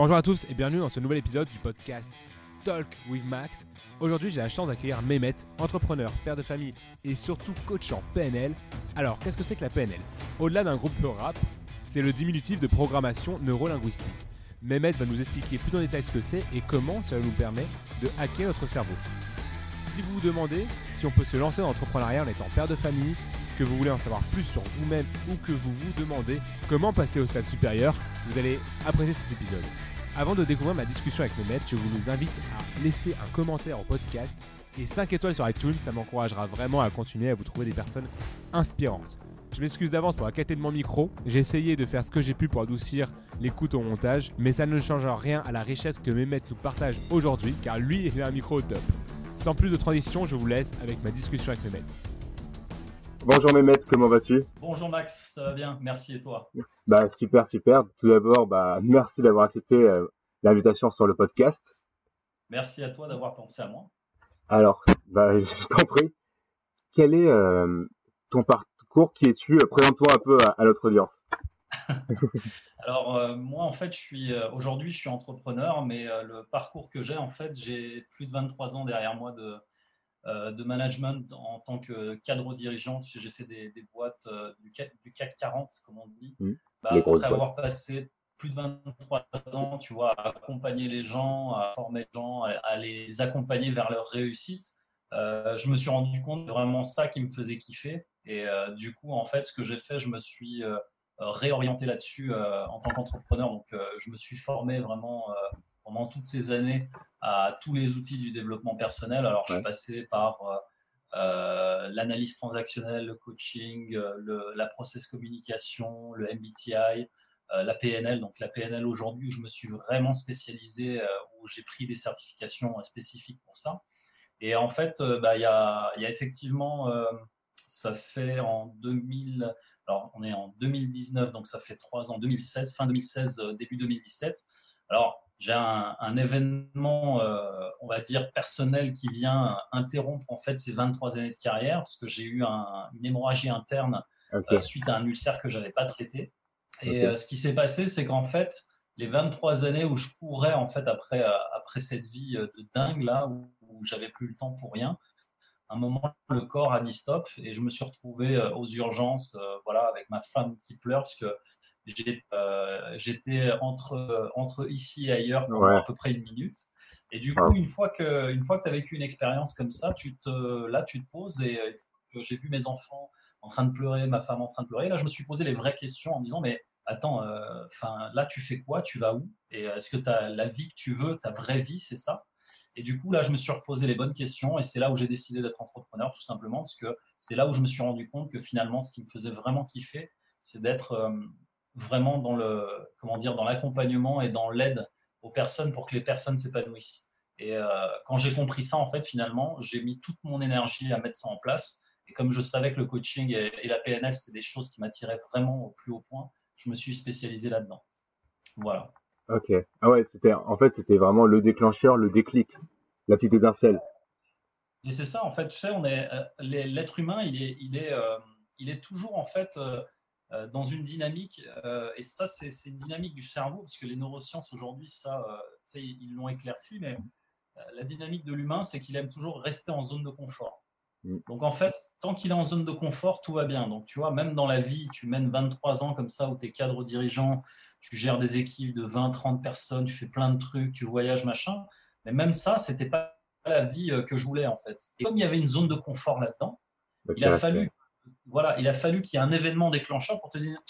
Bonjour à tous et bienvenue dans ce nouvel épisode du podcast Talk with Max. Aujourd'hui, j'ai la chance d'accueillir Mehmet, entrepreneur, père de famille et surtout coach en PNL. Alors, qu'est-ce que c'est que la PNL Au-delà d'un groupe de rap, c'est le diminutif de programmation neurolinguistique. Mehmet va nous expliquer plus en détail ce que c'est et comment cela nous permet de hacker notre cerveau. Si vous vous demandez si on peut se lancer dans l'entrepreneuriat en étant père de famille, que vous voulez en savoir plus sur vous-même ou que vous vous demandez comment passer au stade supérieur, vous allez apprécier cet épisode. Avant de découvrir ma discussion avec Mehmet, je vous invite à laisser un commentaire au podcast et 5 étoiles sur iTunes, ça m'encouragera vraiment à continuer à vous trouver des personnes inspirantes. Je m'excuse d'avance pour la qualité de mon micro. J'ai essayé de faire ce que j'ai pu pour adoucir l'écoute au montage, mais ça ne change rien à la richesse que Mehmet nous partage aujourd'hui, car lui, il a un micro au top. Sans plus de transition, je vous laisse avec ma discussion avec Mehmet. Bonjour Mehmet, comment vas-tu? Bonjour Max, ça va bien, merci et toi? Bah super super. Tout d'abord, bah merci d'avoir accepté euh, l'invitation sur le podcast. Merci à toi d'avoir pensé à moi. Alors, bah je t'en prie. Quel est euh, ton parcours Qui es-tu? Présente-toi un peu à, à notre audience. Alors euh, moi en fait, je suis aujourd'hui je suis entrepreneur, mais le parcours que j'ai en fait, j'ai plus de 23 ans derrière moi de euh, de management en tant que cadre dirigeant. J'ai fait des, boîtes euh, du, CAC, 40, comme on dit. Mmh. Bah, après avoir passé plus de 23 ans, tu vois, à accompagner les gens, à former les gens, à, les accompagner vers leur réussite, euh, je me suis rendu compte que vraiment ça qui me faisait kiffer. Et du coup, en fait, ce que j'ai fait, je me suis réorienté là-dessus en tant qu'entrepreneur. Donc, je me suis formé vraiment pendant toutes ces années à tous les outils du développement personnel. Alors, je suis passé par euh, euh, l'analyse transactionnelle, le coaching, euh, le, la process communication, le MBTI, la PNL. Donc, la PNL aujourd'hui, où je me suis vraiment spécialisé, où j'ai pris des certifications spécifiques pour ça. Et en fait, bah, il y, a, y, a, effectivement, ça fait en 2000, alors on est en 2019, donc ça fait trois ans, 2016, fin 2016, début 2017. Alors, j'ai un, événement, euh, on va dire, personnel qui vient interrompre en fait ces 23 années de carrière parce que j'ai eu une hémorragie interne euh, suite à un ulcère que je n'avais pas traité. Et euh, ce qui s'est passé, c'est qu'en fait, les 23 années où je courais en fait après, après cette vie de dingue là, où, où j'avais plus le temps pour rien, à un moment, le corps a dit stop et je me suis retrouvé aux urgences, voilà, avec ma femme qui pleure parce que j'étais entre, entre ici et ailleurs pendant à peu près une minute. Et du coup, une fois que, une fois que tu as vécu une expérience comme ça, tu te, là, tu te poses et euh, j'ai vu mes enfants en train de pleurer, ma femme en train de pleurer. Là, je me suis posé les vraies questions en disant, mais attends, euh, là, tu fais quoi? Tu vas où? Et est-ce que tu as la vie que tu veux, ta vraie vie, c'est ça? Et du coup, là, je me suis reposé les bonnes questions et c'est là où j'ai décidé d'être entrepreneur, tout simplement, parce que c'est là où je me suis rendu compte que finalement, ce qui me faisait vraiment kiffer, c'est d'être vraiment dans le comment dire dans l'accompagnement et dans l'aide aux personnes pour que les personnes s'épanouissent. Et euh, quand j'ai compris ça, en fait, finalement, j'ai mis toute mon énergie à mettre ça en place. Et comme je savais que le coaching et, la PNL, c'était des choses qui m'attiraient vraiment au plus haut point, je me suis spécialisé là-dedans. Voilà. Ok. Ah ouais, c'était en fait, c'était vraiment le déclencheur, le déclic, la petite étincelle. Et c'est ça, en fait, tu sais, on est euh, l'être humain, il est, il est, euh, il est toujours en fait euh, dans une dynamique, euh, et ça, c'est une dynamique du cerveau, parce que les neurosciences aujourd'hui, ça, euh, ils l'ont éclairci, mais la dynamique de l'humain, c'est qu'il aime toujours rester en zone de confort. Mm. Donc en fait, tant qu'il est en zone de confort, tout va bien. Donc tu vois, même dans la vie, tu mènes 23 ans comme ça, où tu es cadre dirigeant, tu gères des équipes de 20, 30 personnes, tu fais plein de trucs, tu voyages, machin. Mais même ça, c'était pas la vie que je voulais en fait. Et comme il y avait une zone de confort là-dedans, bah, il a fallu voilà, il a fallu qu'il y ait un événement déclencheur pour te dire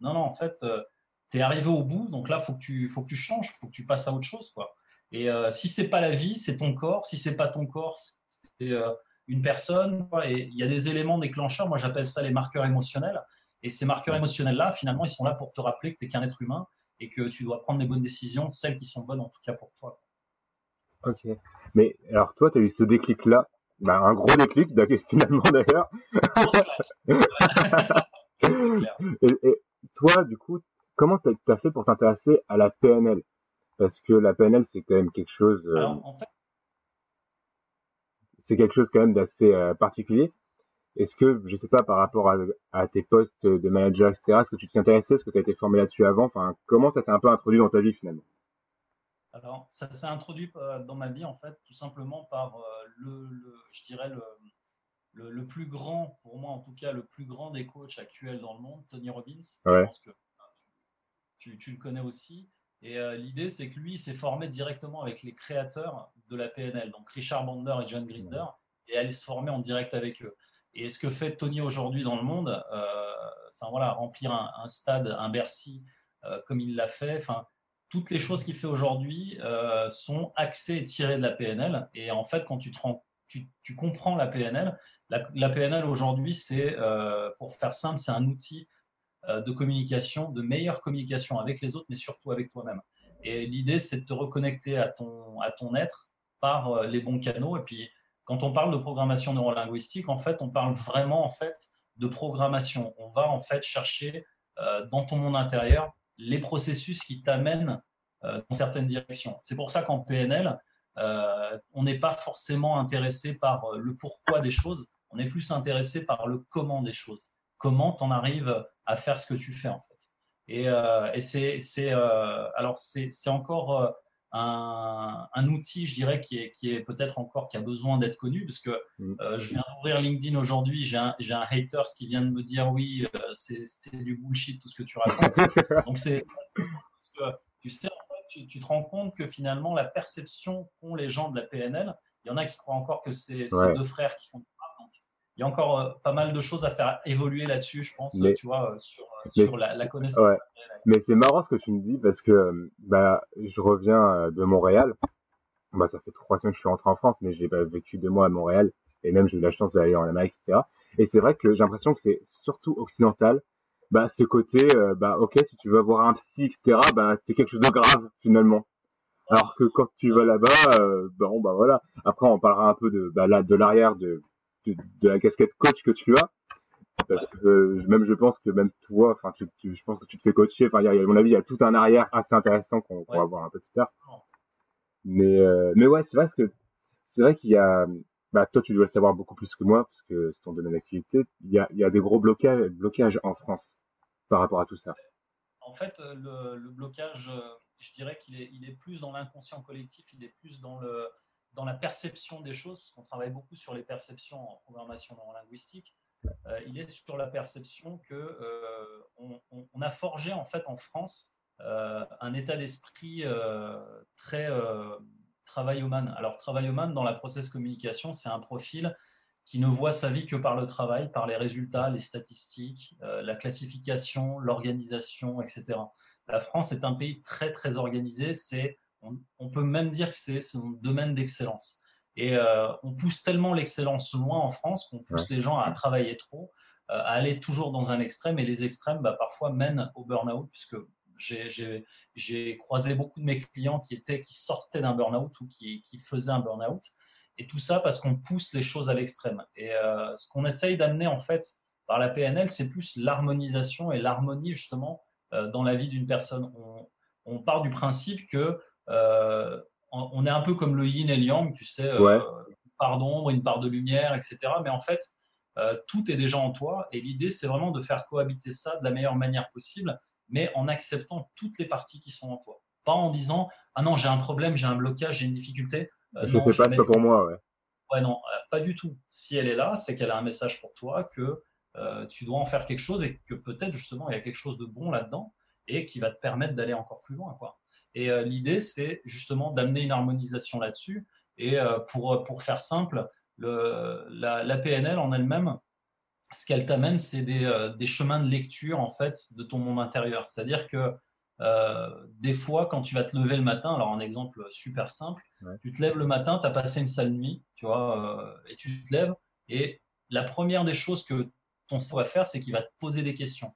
non, non, en fait, euh, tu es arrivé au bout, donc là, il faut, que tu, faut que tu changes, il faut que tu passes à autre chose. Quoi. Et euh, si c'est pas la vie, c'est ton corps. Si c'est pas ton corps, c'est euh, une personne. Et il y a des éléments déclencheurs, moi j'appelle ça les marqueurs émotionnels. Et ces marqueurs émotionnels-là, finalement, ils sont là pour te rappeler que tu n'es qu'un être humain et que tu dois prendre les bonnes décisions, celles qui sont bonnes en tout cas pour toi. Ok. Mais alors toi, tu as eu ce déclic-là bah, un gros déclic finalement d'ailleurs. et, toi, du coup, comment tu as, fait pour t'intéresser à la PNL Parce que la PNL, c'est quand même quelque chose. Euh, c'est quelque chose quand même d'assez euh, particulier. Est-ce que, je sais pas, par rapport à, tes postes de manager, etc., est-ce que tu t'y intéressais? Est-ce que tu as été formé là-dessus avant? Enfin, comment ça s'est un peu introduit dans ta vie finalement? Alors, ça s'est introduit dans ma vie, en fait, tout simplement par le, je dirais, le, le, plus grand, pour moi en tout cas, le plus grand des coachs actuels dans le monde, Tony Robbins. Je pense que tu, tu, le connais aussi. Et euh, l'idée, c'est que lui s'est formé directement avec les créateurs de la PNL, donc Richard Bandler et John Grinder, et allait se former en direct avec eux. Et ce que fait Tony aujourd'hui dans le monde, euh, enfin voilà, remplir un, stade, un Bercy, euh, comme il l'a fait, enfin toutes les choses qu'il fait aujourd'hui sont axées et tirées de la PNL. Et en fait, quand tu comprends la PNL. La, PNL aujourd'hui, c'est, euh, pour faire simple, c'est un outil euh, de communication, de meilleure communication avec les autres, mais surtout avec toi-même. Et l'idée, c'est de te reconnecter à ton, à ton être par euh, les bons canaux. Et puis, quand on parle de programmation neurolinguistique, en fait, on parle vraiment en fait de programmation. On va en fait chercher dans ton monde intérieur les processus qui t'amènent dans certaines directions. C'est pour ça qu'en PNL, euh, on n'est pas forcément intéressé par euh, le pourquoi des choses, on est plus intéressé par le comment des choses. Comment tu en arrives à faire ce que tu fais en fait. Et, euh, c'est alors c'est encore un, outil, je dirais, qui est, qui est peut-être encore qui a besoin d'être connu, parce que mm. je viens d'ouvrir LinkedIn aujourd'hui, j'ai un, un hater qui vient de me dire oui, c'est du bullshit tout ce que tu racontes. Donc c'est parce que tu sais, tu, te rends compte que finalement, la perception qu'ont les gens de la PNL, il y en a qui croient encore que c'est deux frères qui font donc, il y a encore euh, pas mal de choses à faire évoluer là-dessus, je pense, tu vois, euh, sur, euh, la, connaissance. Mais c'est marrant ce que tu me dis parce que bah, je reviens de Montréal. Bah, ça fait trois semaines que je suis rentré en France, mais j'ai vécu deux mois à Montréal et même j'ai eu la chance d'aller en Amérique, etc. Et c'est vrai que j'ai l'impression que c'est surtout occidental bah ce côté euh, bah ok si tu veux avoir un psy etc bah c'est quelque chose de grave finalement alors que quand tu vas là-bas euh, bon bah voilà après on parlera un peu de bah, de l'arrière de, de, la casquette coach que tu as parce que euh, même je pense que même toi enfin tu, tu, je pense que tu te fais coacher enfin à mon avis il y a tout un arrière assez intéressant qu'on va voir un peu plus tard mais euh, mais ouais c'est vrai que c'est vrai qu'il y a bah, toi, tu dois le savoir beaucoup plus que moi, parce que c'est ton domaine d'activité. Il y a, il y a des gros blocages, blocages en France par rapport à tout ça. En fait, le, le blocage, euh, je dirais qu'il est, il est plus dans l'inconscient collectif, il est plus dans, le, dans la perception des choses, parce qu'on travaille beaucoup sur les perceptions en programmation linguistique. Euh, il est sur la perception que euh, on, on, a forgé en fait en France un état d'esprit très travail-human. Alors, travail-human, dans la process communication, c'est un profil qui ne voit sa vie que par le travail, par les résultats, les statistiques, euh, la classification, l'organisation, etc. La France est un pays très, très organisé. C'est, on, peut même dire que c'est son domaine d'excellence. Et euh, on pousse tellement l'excellence loin en France qu'on pousse les gens à travailler trop, euh, à aller toujours dans un extrême. Et les extrêmes, bah, parfois, mènent au burn-out, puisque j'ai croisé beaucoup de mes clients qui, étaient, qui sortaient d'un burn-out ou qui, qui faisaient un burn-out. Et tout ça parce qu'on pousse les choses à l'extrême. Et euh, ce qu'on essaye d'amener en fait par la PNL, c'est plus l'harmonisation et l'harmonie justement dans la vie d'une personne. On, part du principe que on est un peu comme le yin et le yang, tu sais, une part d'ombre, une part de lumière, etc. Mais en fait, tout est déjà en toi. Et l'idée, c'est vraiment de faire cohabiter ça de la meilleure manière possible mais en acceptant toutes les parties qui sont en toi. Pas en disant Ah non, j'ai un problème, j'ai un blocage, j'ai une difficulté. Euh, je ne fais pas ça pour moi. Ouais. ouais, non, euh, pas du tout. Si elle est là, c'est qu'elle a un message pour toi, que euh, tu dois en faire quelque chose et que peut-être justement il y a quelque chose de bon là-dedans et qui va te permettre d'aller encore plus loin. Quoi. Et l'idée, c'est justement d'amener une harmonisation là-dessus. Et pour, pour faire simple, le, la, la, PNL en elle-même, ce qu'elle t'amène, c'est des, des, chemins de lecture en fait de ton monde intérieur. C'est-à-dire que euh, des fois, quand tu vas te lever le matin, alors un exemple super simple, tu te lèves le matin, tu as passé une sale nuit, tu vois, euh, et tu te lèves, et la première des choses que ton cerveau va faire, c'est qu'il va te poser des questions.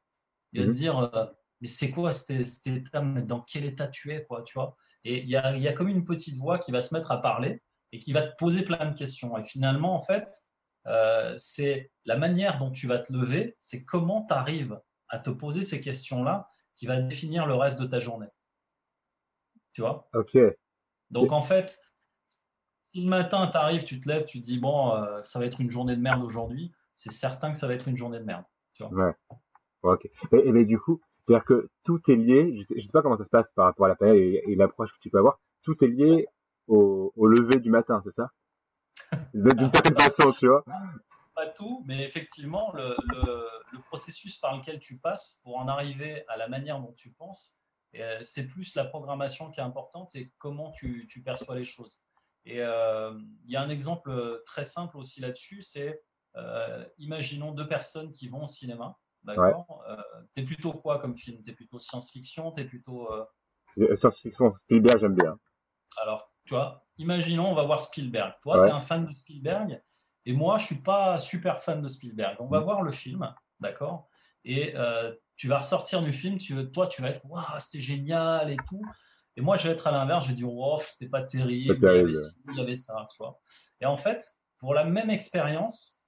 Il va te mhm. dire, euh, mais c'est quoi cet, état, dans quel état tu es, quoi, tu vois? Et il y a, y a, comme une petite voix qui va se mettre à parler et qui va te poser plein de questions. Et finalement, en fait, c'est la manière dont tu vas te lever, c'est comment tu arrives à te poser ces questions-là qui va définir le reste de ta journée. Tu vois? Ok. Donc en fait, si le matin tu arrives, tu te lèves, tu te dis bon, euh, ça va être une journée de merde aujourd'hui, c'est certain que ça va être une journée de merde. Tu vois? Ouais. Ok. Et, mais du coup, c'est-à-dire que tout est lié. Je sais, sais pas comment ça se passe par rapport à la période et, l'approche que tu peux avoir. tout est lié au, au lever du matin, c'est ça? D'une certaine façon, tu vois Pas tout, mais effectivement, le, le, le, processus par lequel tu passes pour en arriver à la manière dont tu penses, euh, c'est plus la programmation qui est importante et comment tu, tu perçois les choses. Et euh, il y a un exemple très simple aussi là-dessus, c'est euh, imaginons deux personnes qui vont au cinéma. D'accord euh, T'es plutôt quoi comme film? T'es plutôt science-fiction T'es plutôt. Euh... Science-fiction, Spielberg, j'aime bien. Alors, tu vois, imaginons, on va voir Spielberg. Toi, tu es un fan de Spielberg et moi, je suis pas super fan de Spielberg. On va mm. voir le film, d'accord? Et euh, tu vas ressortir du film, tu, toi, tu vas être, waouh, c'était génial et tout. Et moi, je vais être à l'inverse, je vais dire, wow, c'était pas terrible, il, y avait il y avait ça, tu vois? Et en fait, pour la même expérience,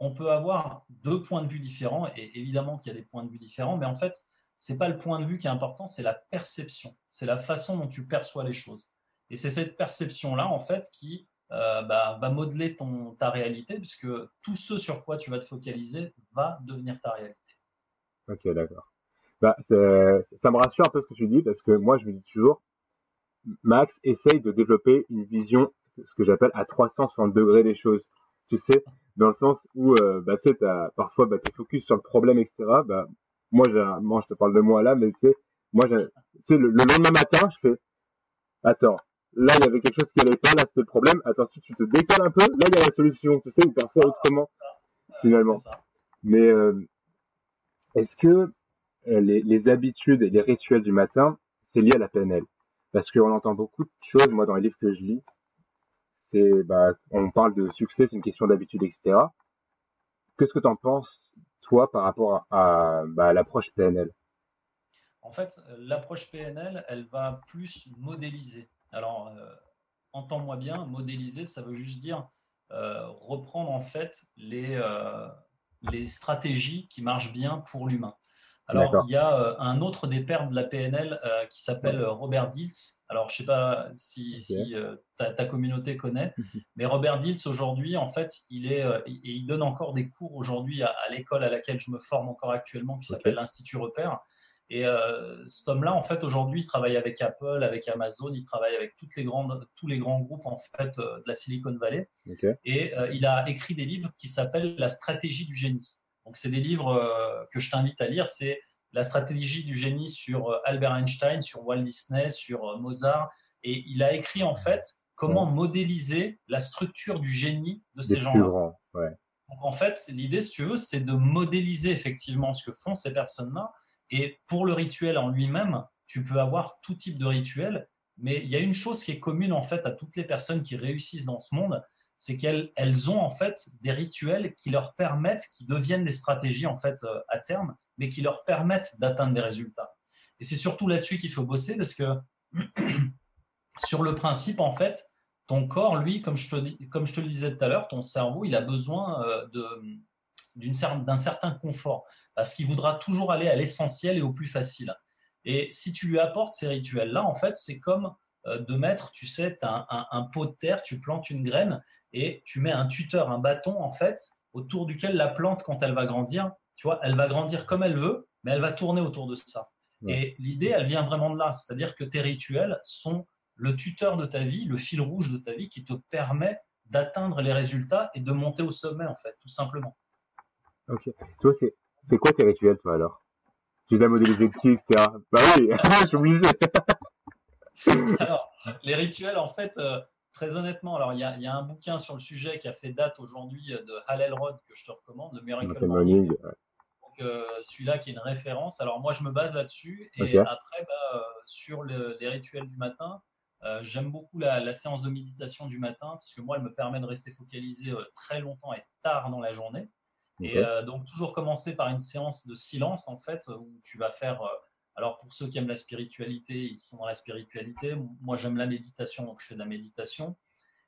on peut avoir deux points de vue différents, et évidemment qu'il y a des points de vue différents, mais en fait, ce n'est pas le point de vue qui est important, c'est la perception, c'est la façon dont tu perçois les choses. Et c'est cette perception-là, en fait, qui euh, bah, va modeler ta réalité, puisque tout ce sur quoi tu vas te focaliser va devenir ta réalité. Ok, d'accord. Bah, ça me rassure un peu ce que tu dis, parce que moi, je me dis toujours, Max essaye de développer une vision, ce que j'appelle à 360 degrés des choses tu sais, dans le sens où, euh, bah, tu sais, parfois, bah, tu focus sur le problème, etc. Bah, moi, moi, je te parle de moi là, mais c'est, moi, tu sais, le, lendemain matin, je fais, attends, là, il y avait quelque chose qui allait pas, là, c'était le problème. Attends, si tu te décales un peu, là, il y a la solution, tu sais, ou parfois autrement, finalement. Mais euh, est-ce que euh, les, les habitudes et les rituels du matin, c'est lié à la PNL Parce qu'on entend beaucoup de choses, moi, dans les livres que je lis, bah, on parle de succès, c'est une question d'habitude, etc. Qu'est-ce que tu en penses, toi, par rapport à, bah, l'approche PNL En fait, l'approche PNL, elle va plus modéliser. Alors, euh, entends-moi bien, modéliser, ça veut juste dire euh, reprendre en fait euh, les stratégies qui marchent bien pour l'humain. Alors, il y a euh, un autre des pères de la PNL euh, qui s'appelle euh, Robert Dilts. Alors, je ne sais pas si, ta, communauté connaît, mais Robert Dilts, aujourd'hui, en fait, il, est, il donne encore des cours aujourd'hui à, l'école à laquelle je me forme encore actuellement, qui s'appelle l'Institut Repère. Et cet homme-là, en fait, aujourd'hui, il travaille avec Apple, avec Amazon, il travaille avec toutes les grandes, tous les grands groupes en fait de la Silicon Valley. Et il a écrit des livres qui s'appellent La stratégie du génie. Donc, c'est des livres euh, que je t'invite à lire. C'est la stratégie du génie sur euh, Albert Einstein, sur Walt Disney, sur euh, Mozart. Et il a écrit en fait comment modéliser la structure du génie de ces gens-là. Donc en fait, l'idée, si tu veux, c'est de modéliser effectivement ce que font ces personnes-là. Et pour le rituel en lui-même, tu peux avoir tout type de rituel. Mais il y a une chose qui est commune en fait à toutes les personnes qui réussissent dans ce monde, c'est qu'elles elles ont en fait des rituels qui leur permettent, qui deviennent des stratégies en fait euh, à terme, mais qui leur permettent d'atteindre des résultats. Et c'est surtout là-dessus qu'il faut bosser parce que sur le principe en fait, ton corps, lui, comme je te, comme je te le disais tout à l'heure, ton cerveau, il a besoin euh, d'un certain confort parce qu'il voudra toujours aller à l'essentiel et au plus facile. Et si tu lui apportes ces rituels-là, en fait, c'est comme euh, de mettre, tu sais, un, pot de terre, tu plantes une graine et tu mets un tuteur, un bâton, en fait, autour duquel la plante, quand elle va grandir, tu vois, elle va grandir comme elle veut, mais elle va tourner autour de ça. Et l'idée, elle vient vraiment de là. C'est-à-dire que tes rituels sont le tuteur de ta vie, le fil rouge de ta vie qui te permet d'atteindre les résultats et de monter au sommet, en fait, tout simplement. Ok. Tu vois, c'est quoi tes rituels, toi, alors? Tu les as modélisés de qui, etc. Bah oui, je suis obligé. alors, les rituels, en fait, euh, très honnêtement, alors il y, a un bouquin sur le sujet qui a fait date aujourd'hui euh, de Hal Elrod que je te recommande, le Miracle Morning. Donc, euh, celui-là qui est une référence. Alors, moi, je me base là-dessus. Et après, bah, sur les rituels du matin, j'aime beaucoup la, séance de méditation du matin parce que moi, elle me permet de rester focalisé très longtemps et tard dans la journée. Et donc, toujours commencer par une séance de silence, en fait, où tu vas faire alors pour ceux qui aiment la spiritualité, ils sont dans la spiritualité. Moi j'aime la méditation, donc je fais de la méditation.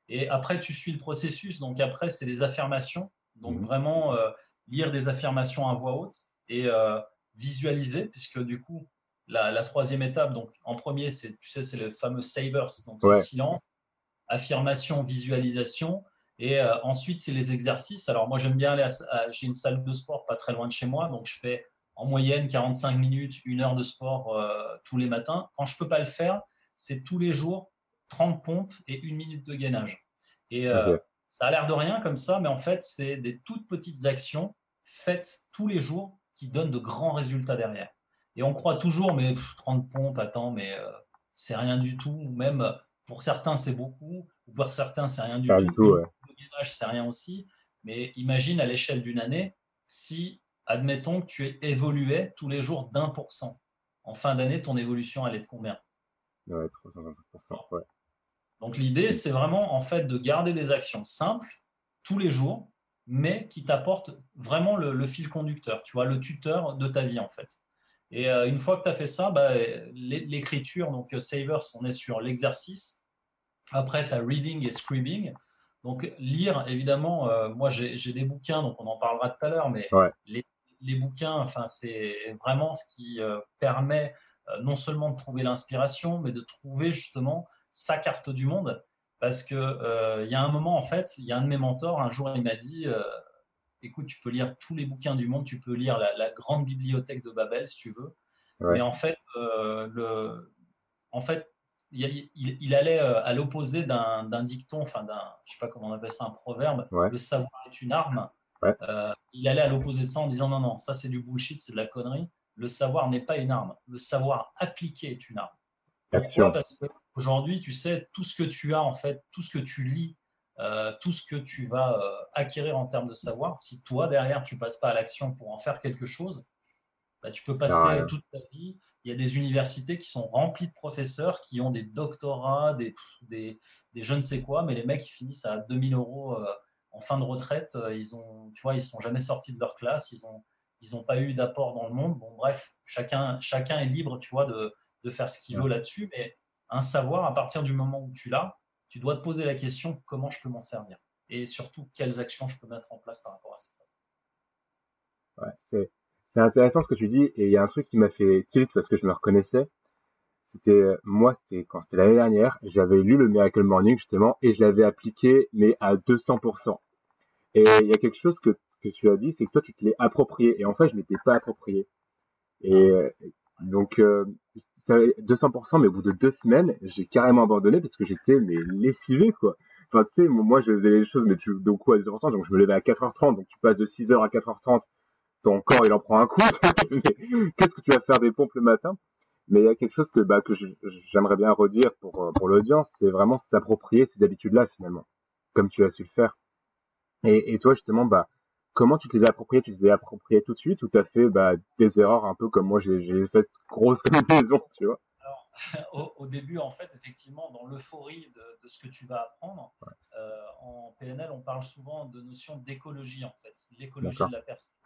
Et après tu suis le processus. Donc après c'est des affirmations. Donc mhm. vraiment euh, lire des affirmations à voix haute et euh, visualiser, puisque du coup la, troisième étape, donc en premier c'est tu sais c'est le fameux savers, donc c'est silence, affirmation, visualisation. Et euh, ensuite, c'est les exercices. Alors, moi, j'aime bien aller à j'ai une salle de sport pas très loin de chez moi, donc je fais en moyenne 45 minutes, une heure de sport euh, tous les matins. Quand je ne peux pas le faire, c'est tous les jours 30 pompes et une minute de gainage. Et ça a l'air de rien comme ça, mais en fait, c'est des toutes petites actions faites tous les jours qui donnent de grands résultats derrière. Et on croit toujours, mais 30 pompes, attends, mais c'est rien du tout. Ou même pour certains, c'est beaucoup. Ou pour certains, c'est rien du tout. tout Le gainage, c'est rien aussi. Mais imagine à l'échelle d'une année, si, admettons que tu évoluais tous les jours d'un pour cent. En fin d'année, ton évolution, est de combien? Ouais, 325%. Ouais. Donc l'idée, c'est vraiment en fait de garder des actions simples tous les jours, mais qui t'apportent vraiment le, fil conducteur, tu vois, le tuteur de ta vie en fait. Et euh, une fois que tu as fait ça, bah, l'écriture, donc euh, Savers, on est sur l'exercice. Après, tu as reading et scribing. Donc, lire, évidemment, euh, moi j'ai des bouquins, donc on en parlera tout à l'heure, mais les, bouquins, enfin, c'est vraiment ce qui permet non seulement de trouver l'inspiration, mais de trouver justement sa carte du monde. Parce qu'il il y a un moment, en fait, il y a un de mes mentors, un jour, il m'a dit écoute, tu peux lire tous les bouquins du monde, tu peux lire la, grande bibliothèque de Babel si tu veux. Mais en fait, euh, le, en fait il, allait euh, à l'opposé d'un dicton, enfin d'un, je sais pas comment on appelle ça, un proverbe, le savoir est une arme. Euh, il allait à l'opposé de ça en disant non, non, ça c'est du bullshit, c'est de la connerie. Le savoir n'est pas une arme. Le savoir appliqué est une arme. Pourquoi Parce qu'aujourd'hui, tu sais, tout ce que tu as, en fait, tout ce que tu lis, euh, tout ce que tu vas euh, acquérir en termes de savoir, si toi, derrière, tu passes pas à l'action pour en faire quelque chose, bah, tu peux passer toute ta vie. Il y a des universités qui sont remplies de professeurs qui ont des doctorats, des, des, je ne sais quoi, mais les mecs, ils finissent à 2000 euros euh, en fin de retraite. Ils ont, tu vois, ils sont jamais sortis de leur classe. Ils ont, ils n'ont pas eu d'apport dans le monde. Bon, bref, chacun, chacun est libre, tu vois, de, de faire ce qu'il veut là-dessus. Mais un savoir, à partir du moment où tu l'as, tu dois te poser la question comment je peux m'en servir? Et surtout quelles actions je peux mettre en place par rapport à ça? Ouais, c'est, intéressant ce que tu dis et il y a un truc qui m'a fait tilt parce que je me reconnaissais. C'était moi, c'était quand? C'était l'année dernière, j'avais lu le Miracle Morning justement et je l'avais appliqué mais à 200%. Et il y a quelque chose que, que tu as dit, c'est que toi tu te l'es approprié et en fait je m'étais pas approprié. Et, donc, euh, 200%, mais au bout de deux semaines, j'ai carrément abandonné parce que j'étais mais lessivé, quoi. Enfin, tu sais, moi, je faisais les choses, mais tu, donc quoi, à 200%, donc je me levais à 4h30, donc tu passes de 6h à 4h30, ton corps, il en prend un coup. Qu'est-ce que tu vas faire des pompes le matin? Mais il y a quelque chose que, bah, que j'aimerais bien redire pour, pour l'audience, c'est vraiment s'approprier ces habitudes-là, finalement, comme tu as su le faire. Et, et toi, justement, bah, comment tu te les as appropriés Tu te les as appropriés tout de suite ou tu as fait bah, des erreurs un peu comme moi j'ai fait grosse maison, tu vois? Alors, au, début, en fait, effectivement, dans l'euphorie de, ce que tu vas apprendre, euh, en PNL, on parle souvent de notion d'écologie, en fait, l'écologie de la personne.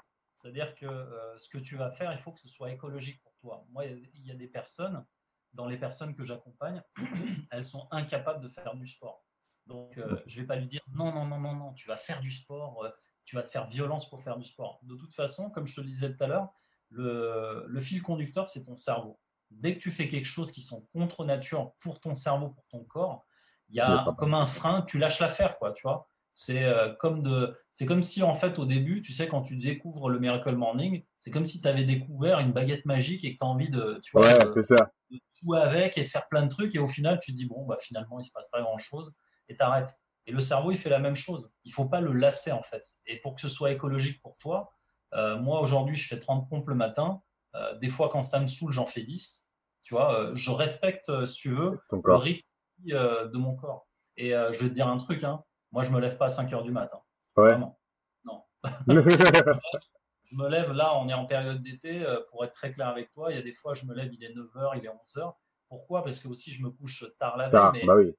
C'est-à-dire que euh, ce que tu vas faire, il faut que ce soit écologique pour toi. Moi, il y a des personnes, dans les personnes que j'accompagne, elles sont incapables de faire du sport. Donc, euh, je ne vais pas lui dire non, non, non, non, non, tu vas faire du sport, tu vas te faire violence pour faire du sport. De toute façon, comme je te le disais tout à l'heure, le, fil conducteur, c'est ton cerveau. Dès que tu fais quelque chose qui sont contre nature pour ton cerveau, pour ton corps, il y a comme un frein, tu lâches l'affaire, quoi, tu vois. C'est euh, comme de, c'est comme si en fait au début, tu sais, quand tu découvres le Miracle Morning, c'est comme si tu avais découvert une baguette magique et que tu as envie de, tu vois, de, ça. jouer avec et de faire plein de trucs et au final tu te dis bon bah finalement il se passe pas grand chose et t'arrêtes. Et le cerveau, il fait la même chose. Il ne faut pas le lasser, en fait. Et pour que ce soit écologique pour toi, euh, moi, aujourd'hui, je fais 30 pompes le matin. Euh, des fois, quand ça me saoule, j'en fais 10. Tu vois, euh, je respecte, si tu veux, le rythme de mon corps. Et je vais te dire un truc, hein. moi, je ne me lève pas à 5 heures du matin. Vraiment. Non. je me lève, là, on est en période d'été. pour être très clair avec toi, il y a des fois, je me lève, il est 9h, il est 11h. Pourquoi? Parce que aussi, je me couche tard la veille. Bah oui.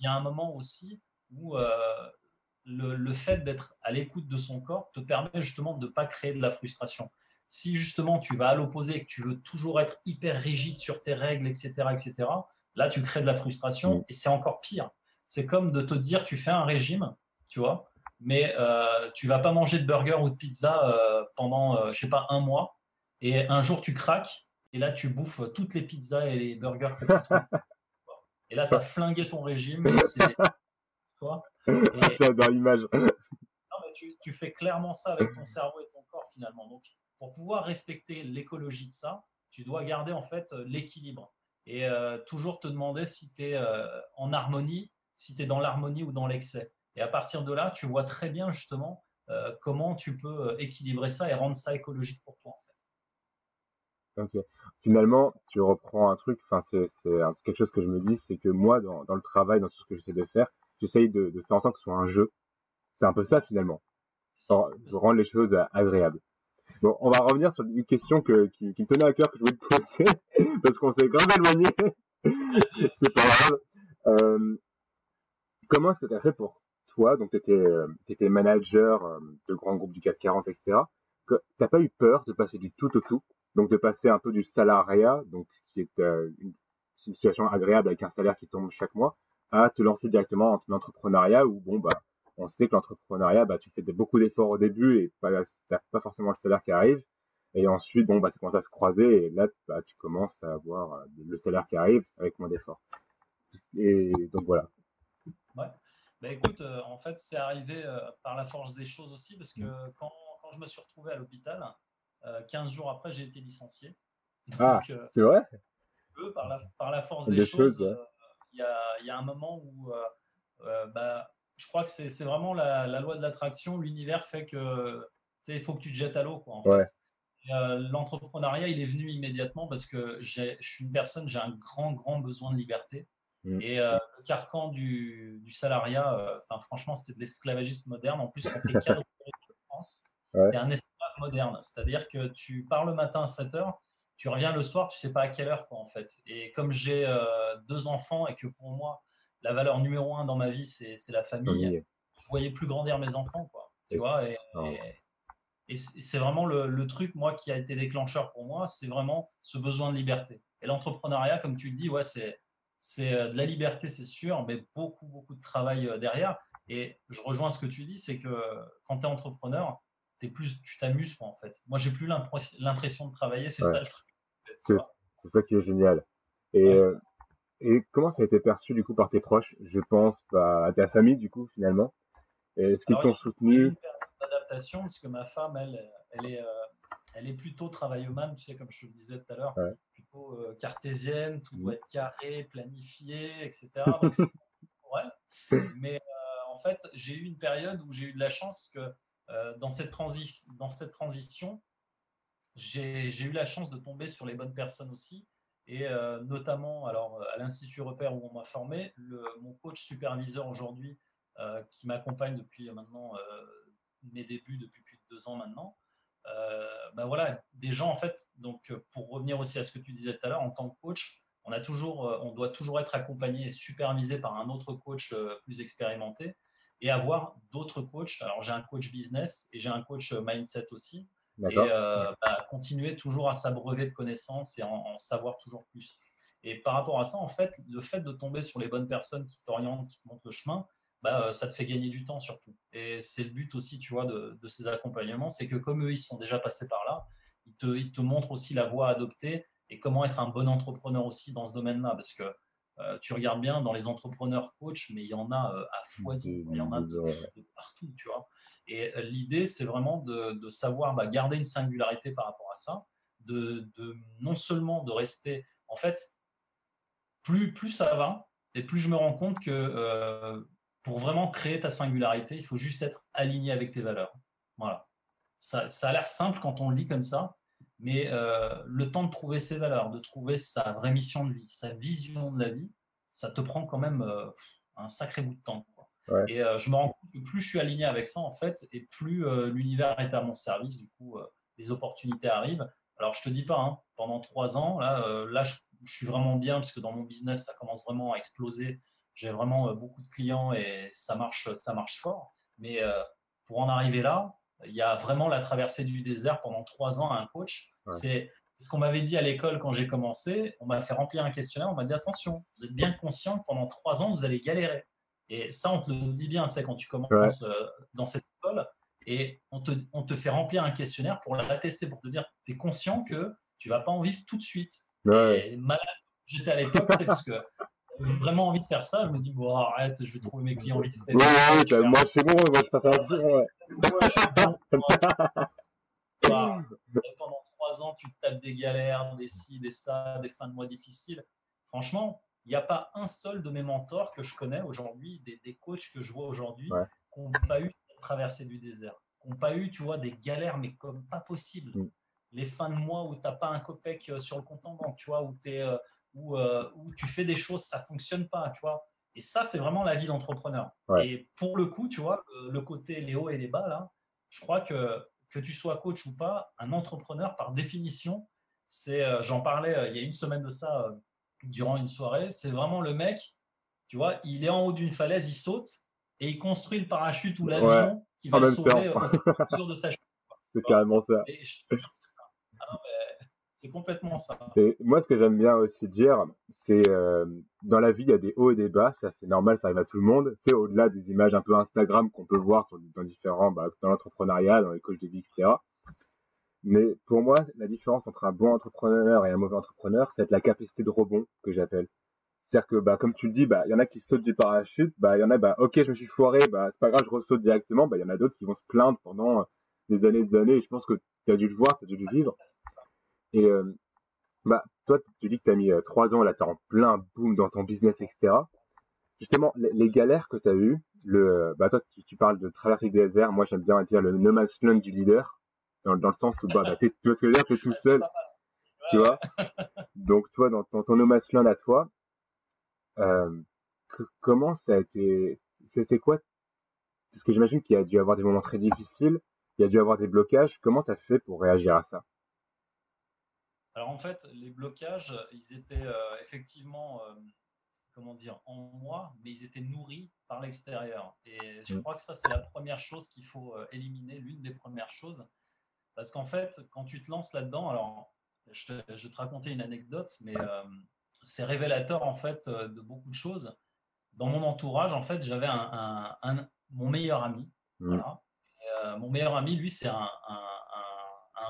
Il y a un moment aussi où euh, le, fait d'être à l'écoute de son corps te permet justement de ne pas créer de la frustration. Si justement tu vas à l'opposé et que tu veux toujours être hyper rigide sur tes règles, etc., etc., là tu crées de la frustration mm. et c'est encore pire. C'est comme de te dire tu fais un régime, tu vois, mais euh, tu vas pas manger de burger ou de pizza euh, pendant, je je sais pas, un mois, et un jour tu craques, et là tu bouffes toutes les pizzas et les burgers que tu trouves. Et là, tu as flingué ton régime. J'adore l'image. Non, mais tu, fais clairement ça avec ton cerveau et ton corps finalement. Donc, pour pouvoir respecter l'écologie de ça, tu dois garder en fait l'équilibre. et toujours te demander si tu es en harmonie, si tu es dans l'harmonie ou dans l'excès. Et à partir de là, tu vois très bien justement comment tu peux équilibrer ça et rendre ça écologique pour toi en fait. Ok. Finalement, tu reprends un truc, enfin c'est quelque chose que je me dis, c'est que moi dans, dans, le travail, dans tout ce que j'essaie de faire, j'essaye de, de, faire en sorte que ce soit un jeu. C'est un peu ça finalement, rendre les choses agréables. Bon, on va revenir sur une question que, qui, qui me tenait à cœur que je voulais te poser, parce qu'on s'est quand même éloigné. c'est pas grave. Euh, comment est-ce que tu as fait pour toi Donc, tu étais, euh, manager euh, de grands groupes du 440, etc. Tu n'as pas eu peur de passer du tout au tout? Donc, de passer un peu du salariat, donc ce qui est euh, une situation agréable avec un salaire qui tombe chaque mois, à te lancer directement en entrepreneuriat où, bon, bah, on sait que l'entrepreneuriat, bah, tu fais beaucoup d'efforts au début et tu n'as pas forcément le salaire qui arrive. Et ensuite, bon, bah, ça commence à se croiser et là, bah, tu commences à avoir euh, le salaire qui arrive avec moins d'efforts. Et donc voilà. Ouais. Bah, écoute, euh, en fait, c'est arrivé euh, par la force des choses aussi parce que mm. quand, quand, je me suis retrouvé à l'hôpital, 15 jours après, j'ai été licencié. ah, c'est vrai? par la, par la force des, choses, il y, a, y, a, un moment où bah, je crois que c'est vraiment la, loi de l'attraction. L'univers fait que il faut que tu te jettes à l'eau. Euh, L'entrepreneuriat, il est venu immédiatement parce que je suis une personne, j'ai un grand, grand besoin de liberté. Mm. Et euh, le carcan du, du salariat, euh, franchement, c'était de l'esclavagisme moderne. En plus, quand tu es cadre de France, tu es un esclave moderne. C'est-à-dire que tu pars le matin à 7 h tu reviens le soir, tu sais pas à quelle heure, quoi, en fait. Et comme j'ai deux enfants et que pour moi, la valeur numéro un dans ma vie, c'est la famille. Je voyais plus grandir mes enfants, quoi. Tu vois, et, et, c'est vraiment le, le, truc, moi, qui a été déclencheur pour moi, c'est vraiment ce besoin de liberté. Et l'entrepreneuriat, comme tu le dis, ouais, c'est c'est euh, de la liberté, c'est sûr, mais beaucoup, beaucoup de travail euh, derrière. Et je rejoins ce que tu dis, c'est que quand tu es entrepreneur, es plus, tu t'amuses, en fait. Moi, j'ai plus l'impression de travailler, c'est ça le truc. C'est ça qui est génial. Et euh, et comment ça a été perçu du coup par tes proches Je pense bah, à ta famille du coup finalement? Est-ce qu'ils t'ont soutenu? une d'adaptation parce que ma femme, elle, elle est, euh, elle est plutôt travailleuse, tu sais, comme je le disais tout à l'heure, plutôt euh, cartésienne, tout doit mmh. être carré, planifié, etc. Donc. Mais euh, en fait, j'ai eu une période où j'ai eu de la chance parce que dans, cette dans cette transition, j'ai eu la chance de tomber sur les bonnes personnes aussi. Et euh, notamment, alors, à l'Institut Repère où on m'a formé, mon coach superviseur aujourd'hui, euh, qui m'accompagne depuis maintenant euh, mes débuts, depuis plus de deux ans maintenant, ben voilà, des gens en fait, donc pour revenir aussi à ce que tu disais tout à l'heure, en tant que coach, on, a toujours, on doit toujours être accompagné et supervisé par un autre coach plus expérimenté et avoir d'autres coachs. Alors j'ai un coach business et j'ai un coach mindset aussi et euh, bah, continuer toujours à s'abreuver de connaissances et en, savoir toujours plus. Et par rapport à ça, en fait, le fait de tomber sur les bonnes personnes qui t'orientent, qui te montrent le chemin, bah, euh, ça te fait gagner du temps surtout. Et c'est le but aussi, tu vois, de, ces accompagnements, c'est que comme eux, ils sont déjà passés par là, ils te, ils te montrent aussi la voie à adopter et comment être un bon entrepreneur aussi dans ce domaine-là. Parce que euh, tu regardes bien dans les entrepreneurs coach, mais il y en a euh, à foison, il y en a de, partout, tu vois. Et euh, l'idée, c'est vraiment de, savoir bah, garder une singularité par rapport à ça, de, non seulement de rester, en fait, plus, plus ça va, et plus je me rends compte que pour vraiment créer ta singularité, il faut juste être aligné avec tes valeurs. Voilà. Ça, ça a l'air simple quand on le dit comme ça, mais euh, le temps de trouver ses valeurs, de trouver sa vraie mission de vie, sa vision de la vie, ça te prend quand même euh, un sacré bout de temps. Et euh, je me rends compte que plus je suis aligné avec ça, en fait, et plus l'univers est à mon service, du coup, les opportunités arrivent. Alors, je te dis pas, hein, pendant trois ans, là, là je, suis vraiment bien, parce que dans mon business, ça commence vraiment à exploser. J'ai vraiment beaucoup de clients et ça marche, ça marche fort. Mais pour en arriver là, il y a vraiment la traversée du désert pendant trois ans à un coach. C'est ce qu'on m'avait dit à l'école quand j'ai commencé. On m'a fait remplir un questionnaire. On m'a dit attention, vous êtes bien conscient que pendant trois ans, vous allez galérer. Et ça, on te le dit bien, tu sais, quand tu commences euh, dans cette école. Et on te, on te, fait remplir un questionnaire pour l'attester, pour te dire tu es conscient que tu vas pas en vivre tout de suite. Et malade, j'étais à l'époque, c'est parce que vraiment envie de faire ça, je me dis, bon, arrête, je vais trouver mes clients vite fait. Ouais, moi, c'est bon, moi, je passe à l'action. Ouais. pendant trois ans, tu te tapes des galères, des ci, des ça, des fins de mois difficiles. franchement, il n'y a pas un seul de mes mentors que je connais aujourd'hui, des, coachs que je vois aujourd'hui, qui n'ont pas eu traversée du désert, qui n'ont pas eu, tu vois, des galères, mais comme pas possible. Mm. Les fins de mois où tu n'as pas un copec euh, sur le compte en banque, tu vois, où, es, euh, où, euh, où, tu fais des choses, ça fonctionne pas, tu vois. Et ça, c'est vraiment la vie d'entrepreneur. Et pour le coup, tu vois, le, côté les hauts et les bas, là, je crois que que tu sois coach ou pas, un entrepreneur, par définition, c'est, j'en parlais il y a une semaine de ça durant une soirée, c'est vraiment le mec, tu vois, il est en haut d'une falaise, il saute et il construit le parachute ou l'avion qui va le sauver au fur de sa chute. C'est carrément ça. Et je te jure, c'est ça. C'est complètement ça. Et moi, ce que j'aime bien aussi dire, c'est euh, dans la vie, il y a des hauts et des bas. Ça, c'est normal, ça arrive à tout le monde. Tu sais, au-delà des images un peu Instagram qu'on peut voir dans différents, bah, dans l'entrepreneuriat, dans les coachs de vie, etc. Mais pour moi, la différence entre un bon entrepreneur et un mauvais entrepreneur, c'est la capacité de rebond que j'appelle. C'est-à-dire que, bah, comme tu le dis, bah, il y en a qui sautent du parachute, il y en a, ok, je me suis foiré, bah, c'est pas grave, je ressaute directement, il y en a d'autres qui vont se plaindre pendant des années et des années, et je pense que tu as dû le voir, tu as dû le vivre. Et, euh, bah, toi, tu dis que tu as mis euh, trois ans, là, tu en plein boom dans ton business, etc. Justement, les, galères que tu as eues, le, bah, toi, tu, parles de traverser le désert, moi, j'aime bien dire le no man's land du leader, dans, dans le sens où, bah, bah tu vois ce que je veux dire, tu es tout seul, tu vois? Donc, toi, dans, ton no man's land à toi, euh, comment ça a été, c'était quoi? Parce que j'imagine qu'il y a dû avoir des moments très difficiles, il y a dû avoir des blocages. Comment tu as fait pour réagir à ça? Alors en fait, les blocages, ils étaient euh, effectivement, euh, comment dire, en moi, mais ils étaient nourris par l'extérieur. Et je mmh. crois que ça, c'est la première chose qu'il faut euh, éliminer, l'une des premières choses. Parce qu'en fait, quand tu te lances là-dedans, alors je, te, je vais te raconter une anecdote, mais c'est révélateur en fait de beaucoup de choses. Dans mon entourage, en fait, j'avais un, mon meilleur ami. Mmh. mon meilleur ami, lui, c'est un,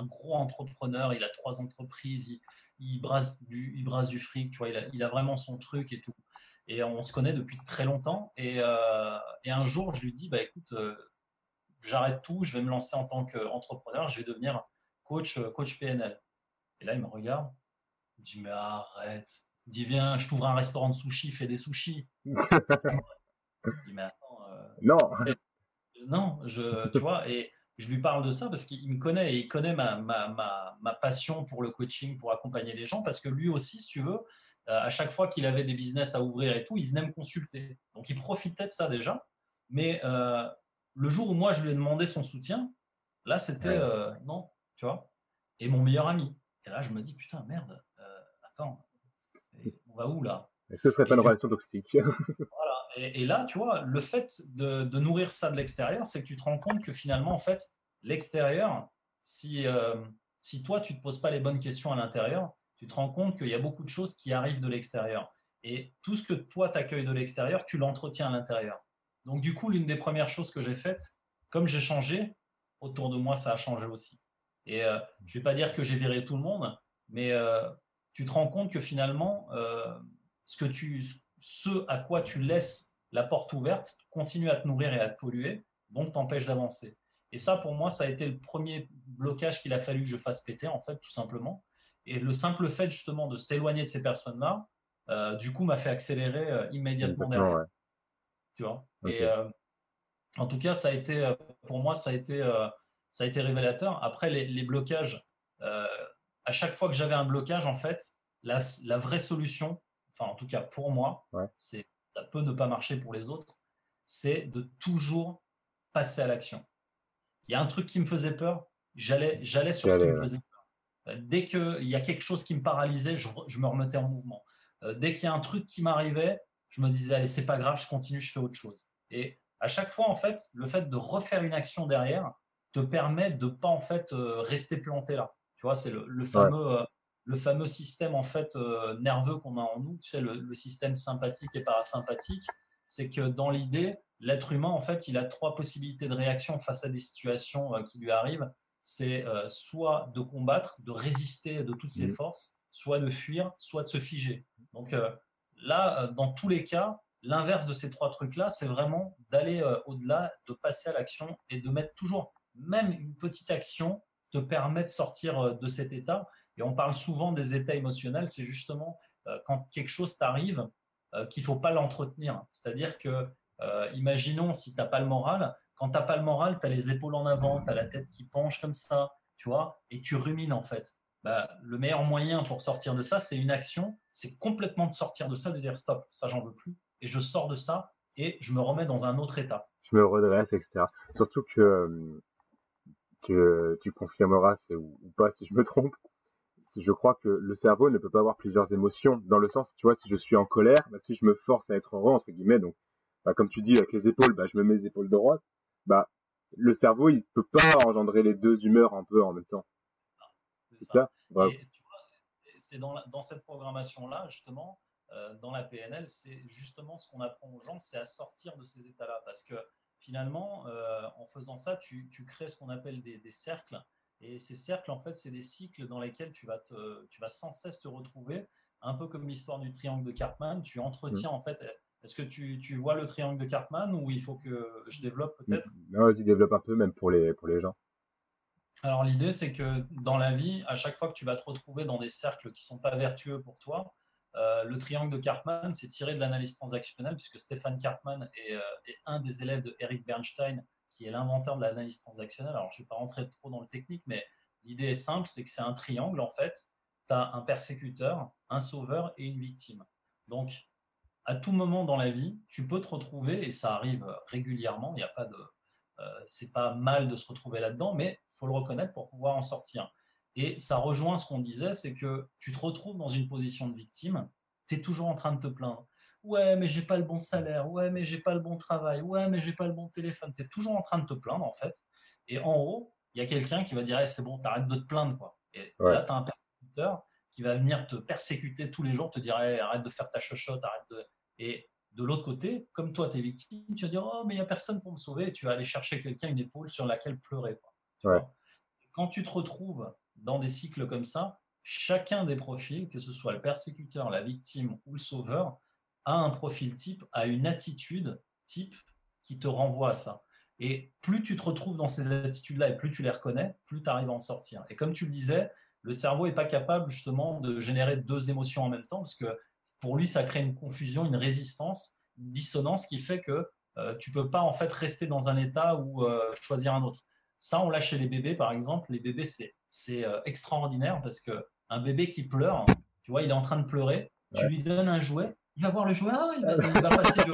gros entrepreneur. Il a trois entreprises. Il, brasse, du, il brasse du fric. Tu vois, il a, vraiment son truc et tout. Et on se connaît depuis très longtemps. Et, euh, un jour, je lui dis, bah écoute, euh, j'arrête tout. Je vais me lancer en tant qu'entrepreneur. Je vais devenir coach, coach PNL. Et là, il me regarde. Il me dit, mais arrête dit viens, je t'ouvre un restaurant de sushi, fais des sushis. je dis mais attends. Euh, non. Non, je, tu vois, et je lui parle de ça parce qu'il me connaît et il connaît ma, ma, ma, ma, passion pour le coaching, pour accompagner les gens, parce que lui aussi, si tu veux, euh, à chaque fois qu'il avait des business à ouvrir et tout, il venait me consulter. Donc il profitait de ça déjà. Mais euh, le jour où moi je lui ai demandé son soutien, là c'était non, tu vois. Et mon meilleur ami. Et là je me dis putain merde, attends, on va où là? Est-ce que ce serait pas une relation toxique? Voilà. Et, là, tu vois, le fait de, nourrir ça de l'extérieur, c'est que tu te rends compte que finalement, en fait, l'extérieur, si, euh, si toi, tu ne te poses pas les bonnes questions à l'intérieur, tu te rends compte qu'il y a beaucoup de choses qui arrivent de l'extérieur. Et tout ce que toi, t'accueilles de l'extérieur, tu l'entretiens à l'intérieur. Donc, du coup, l'une des premières choses que j'ai faites, comme j'ai changé, autour de moi, ça a changé aussi. Et euh, je ne vais pas dire que j'ai viré tout le monde, mais euh, tu te rends compte que finalement, ce, que tu, ce à quoi tu laisses la porte ouverte continue à te nourrir et à te polluer, donc t'empêche d'avancer. Et ça, pour moi, ça a été le premier blocage qu'il a fallu que je fasse péter, en fait, tout simplement. Et le simple fait, justement, de s'éloigner de ces personnes-là, euh, du coup, m'a fait accélérer euh, immédiatement derrière. Tu vois? Et en tout cas, ça a été, pour moi, ça a été, ça a été révélateur. Après, les, les blocages, à chaque fois que j'avais un blocage, en fait, la, la, vraie solution, enfin en tout cas pour moi, c'est ça peut ne pas marcher pour les autres, c'est de toujours passer à l'action. Il y a un truc qui me faisait peur, j'allais j'allais sur ce qui me faisait peur. Euh, dès qu'il y a quelque chose qui me paralysait, je, je me remettais en mouvement. Euh, dès qu'il y a un truc qui m'arrivait, je me disais allez c'est pas grave, je continue, je fais autre chose. Et à chaque fois en fait, le fait de refaire une action derrière te permet de pas en fait euh, rester planté là. Tu vois, c'est le, fameux, euh, le fameux système en fait euh, nerveux qu'on a en nous. Tu sais, le, système sympathique et parasympathique. C'est que dans l'idée, l'être humain, en fait, il a trois possibilités de réaction face à des situations euh, qui lui arrivent. C'est soit de combattre, de résister de toutes ses mmh. forces, soit de fuir, soit de se figer. Donc là, dans tous les cas, l'inverse de ces trois trucs-là, c'est vraiment d'aller au-delà, de passer à l'action et de mettre toujours même une petite action te permet de sortir euh, de cet état. Et on parle souvent des états émotionnels, c'est justement quand quelque chose t'arrive, qu'il ne faut pas l'entretenir. C'est-à-dire que, imaginons, si tu n'as pas le moral, quand tu n'as pas le moral, tu as les épaules en avant, tu as la tête qui penche comme ça, tu vois, et tu rumines en fait. Bah, le meilleur moyen pour sortir de ça, c'est une action, c'est complètement de sortir de ça, de dire stop, ça j'en veux plus, et je sors de ça et je me remets dans un autre état. Je me redresse, etc. Surtout que, euh, que tu confirmeras ou, pas si je me trompe, je crois que le cerveau ne peut pas avoir plusieurs émotions. Dans le sens, tu vois, si je suis en colère, bah, si je me force à être heureux, entre guillemets, donc, bah, comme tu dis, avec les épaules, bah, je me mets les épaules droites, bah, le cerveau, il peut pas engendrer les deux humeurs un peu en même temps. C'est ça. C'est dans, dans, cette programmation-là, justement, euh, dans la PNL, c'est justement ce qu'on apprend aux gens, c'est à sortir de ces états-là. Parce que finalement, euh, en faisant ça, tu, tu, crées ce qu'on appelle des, des, cercles. Et ces cercles, en fait, c'est des cycles dans lesquels tu vas, te, tu vas sans cesse te retrouver, un peu comme l'histoire du triangle de Cartman. Tu entretiens, mmh. en fait, est-ce que tu, tu, vois le triangle de Cartman ou il faut que je développe peut-être? Vas-y, développe un peu, même pour les, pour les gens. Alors l'idée, c'est que dans la vie, à chaque fois que tu vas te retrouver dans des cercles qui ne sont pas vertueux pour toi, euh, le triangle de Cartman, c'est tiré de l'analyse transactionnelle, puisque Stéphane Cartman est, euh, est, un des élèves de Eric Bernstein, qui est l'inventeur de l'analyse transactionnelle. Alors je ne vais pas rentrer trop dans le technique, mais l'idée est simple, c'est que c'est un triangle, en fait. Tu as un persécuteur, un sauveur et une victime. Donc, à tout moment dans la vie, tu peux te retrouver, et ça arrive régulièrement, il n'y a pas de, euh, c'est pas mal de se retrouver là-dedans, mais faut le reconnaître pour pouvoir en sortir. Et ça rejoint ce qu'on disait, c'est que tu te retrouves dans une position de victime, tu es toujours en train de te plaindre. Ouais, mais j'ai pas le bon salaire, ouais, mais j'ai pas le bon travail, ouais, mais j'ai pas le bon téléphone. Tu es toujours en train de te plaindre, en fait. Et en haut, il y a quelqu'un qui va dire, c'est bon, t'arrêtes de te plaindre, quoi. Et là, tu as un persécuteur qui va venir te persécuter tous les jours, te dire, arrête de faire ta chochotte, arrête de. Et de l'autre côté, comme toi, tu es victime, tu vas dire Oh, mais il n'y a personne pour me sauver, et tu vas aller chercher quelqu'un, une épaule sur laquelle pleurer. Quand tu te retrouves dans des cycles comme ça, chacun des profils, que ce soit le persécuteur, la victime ou le sauveur, a un profil type, a une attitude type qui te renvoie à ça. Et plus tu te retrouves dans ces attitudes-là et plus tu les reconnais, plus tu arrives à en sortir. Et comme tu le disais, le cerveau n'est pas capable justement de générer deux émotions en même temps parce que pour lui, ça crée une confusion, une résistance, une dissonance qui fait que euh, tu peux pas en fait rester dans un état ou euh, choisir un autre. Ça, on l'a chez les bébés, par exemple. Les bébés, c'est, c'est euh, extraordinaire parce que un bébé qui pleure, tu vois, il est en train de pleurer, tu lui donnes un jouet, il va voir le jouet, ah, il, va, il, va, passer le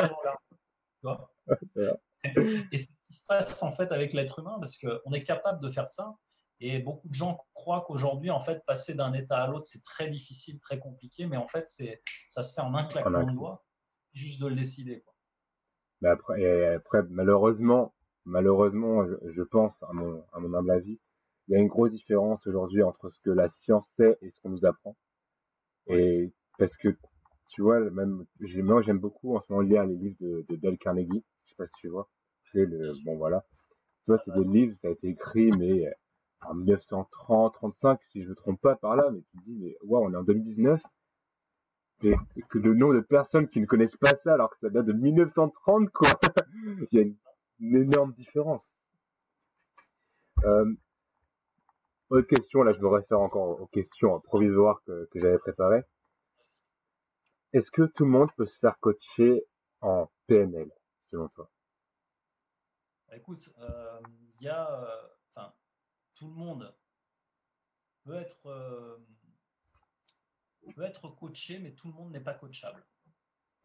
là. Et c'est ce qui se passe en fait avec l'être humain parce qu'on est capable de faire ça et beaucoup de gens croient qu'aujourd'hui, en fait, passer d'un état à l'autre, c'est très difficile, très compliqué, mais en fait, c'est, ça se fait en un claquement de doigts, juste de le décider. Quoi. Mais après, après, malheureusement, malheureusement, je, pense, à mon, à mon humble avis, il y a une grosse différence aujourd'hui entre ce que la science sait et ce qu'on nous apprend. Et parce que, tu vois, même, moi, j'aime beaucoup en ce moment lire les livres de, de Dale Carnegie. Je sais pas si tu vois. C'est le, bon, voilà. Tu vois, c'est des livres, ça a été écrit, mais en 1930, 35, si je me trompe pas par là, mais tu te dis, mais waouh, on est en 2019, et que le nom de personnes qui ne connaissent pas ça, alors que ça date de 1930, quoi. Il y a une, énorme différence. Euh, autre question, là je me réfère encore aux questions provisoires que, que j'avais préparées. Est-ce que tout le monde peut se faire coacher en PNL, selon toi? Écoute, euh, il y a euh, tout le monde peut être, euh, peut être coaché, mais tout le monde n'est pas coachable.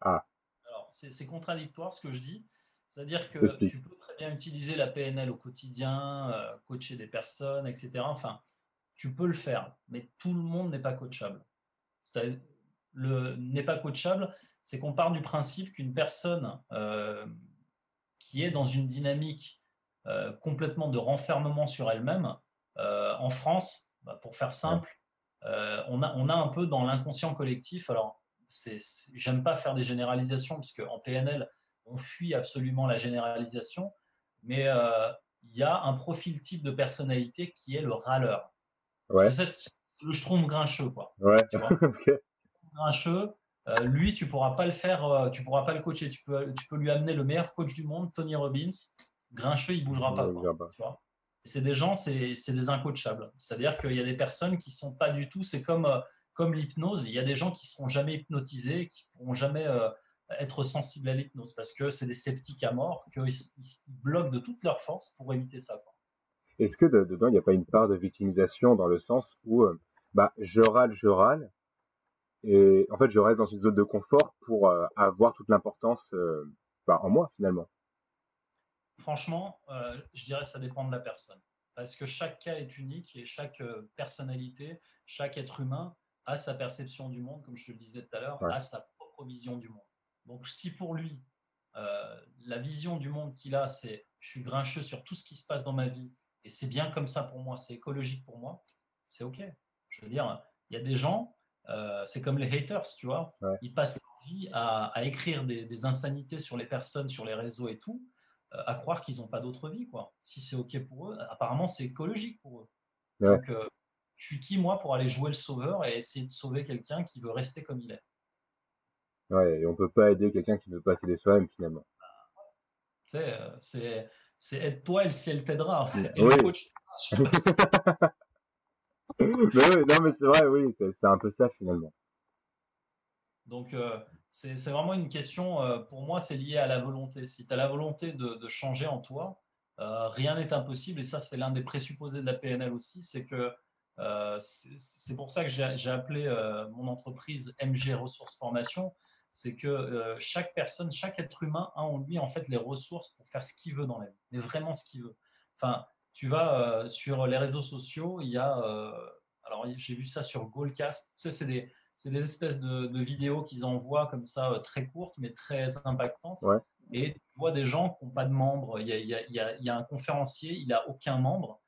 Ah. Alors, c'est contradictoire ce que je dis. C'est-à-dire que tu peux très bien utiliser la PNL au quotidien, euh, coacher des personnes, etc. Enfin, tu peux le faire, mais tout le monde n'est pas coachable. Le n'est pas coachable, c'est qu'on part du principe qu'une personne euh, qui est dans une dynamique euh, complètement de renfermement sur elle-même. Euh, en France, bah, pour faire simple, on, a, on a un peu dans l'inconscient collectif, alors j'aime pas faire des généralisations, puisque en PNL, on fuit absolument la généralisation, mais il y a un profil type de personnalité qui est le râleur. Ouais. le trouve grincheux, quoi. Ouais. Grincheux, lui, tu pourras pas le faire, tu pourras pas le coacher. Tu peux, tu peux lui amener le meilleur coach du monde, Tony Robbins grincheux, il bougera pas. c'est des gens, c'est des incoachables. C'est-à-dire qu'il y a des personnes qui sont pas du tout. C'est comme, euh, comme l'hypnose, il y a des gens qui seront jamais hypnotisés, qui pourront jamais être sensibles à l'hypnose parce que c'est des sceptiques à mort, qu'ils ils bloquent de toute leur force pour éviter ça. Est-ce que dedans, il n'y a pas une part de victimisation dans le sens où bah, je râle, je râle, et en fait, je reste dans une zone de confort pour euh, avoir toute l'importance euh, bah, en moi, finalement. Franchement, euh, je dirais que ça dépend de la personne. Parce que chaque cas est unique et chaque personnalité, chaque être humain a sa perception du monde, comme je te le disais tout à l'heure, a sa propre vision du monde. Donc, si pour lui, la vision du monde qu'il a, c'est je suis grincheux sur tout ce qui se passe dans ma vie et c'est bien comme ça pour moi, c'est écologique pour moi, c'est OK. Je veux dire, il y a des gens, euh, c'est comme les haters, tu vois. Ils passent leur vie à, écrire des, insanités sur les personnes, sur les réseaux et tout, euh, à croire qu'ils n'ont pas d'autre vie, quoi. Si c'est OK pour eux, apparemment, c'est écologique pour eux. Donc, euh, je suis qui, moi, pour aller jouer le sauveur et essayer de sauver quelqu'un qui veut rester comme il est? Ouais, et on peut pas aider quelqu'un qui ne veut pas s'aider soi-même, finalement. Tu sais, c'est, c'est aide-toi et le ciel t'aidera. Et le coach oui, non, mais c'est vrai, oui, c'est un peu ça finalement. Donc, euh, c'est vraiment une question, euh, pour moi, c'est lié à la volonté. Si tu as la volonté de, changer en toi, euh, rien n'est impossible. Et ça, c'est l'un des présupposés de la PNL aussi. C'est que c'est pour ça que j'ai appelé mon entreprise MG Ressources Formation. C'est que chaque personne, chaque être humain a en lui, en fait, les ressources pour faire ce qu'il veut dans la vie. Mais vraiment ce qu'il veut. Enfin, tu vas euh, sur les réseaux sociaux, il y a, euh, alors j'ai vu ça sur Goalcast, tu sais, c'est des, des, espèces de, vidéos qu'ils envoient comme ça, euh, très courtes, mais très impactantes. Et tu vois des gens qui n'ont pas de membres. Il y, a, il, y a, il y, a, un conférencier, il n'a aucun membre,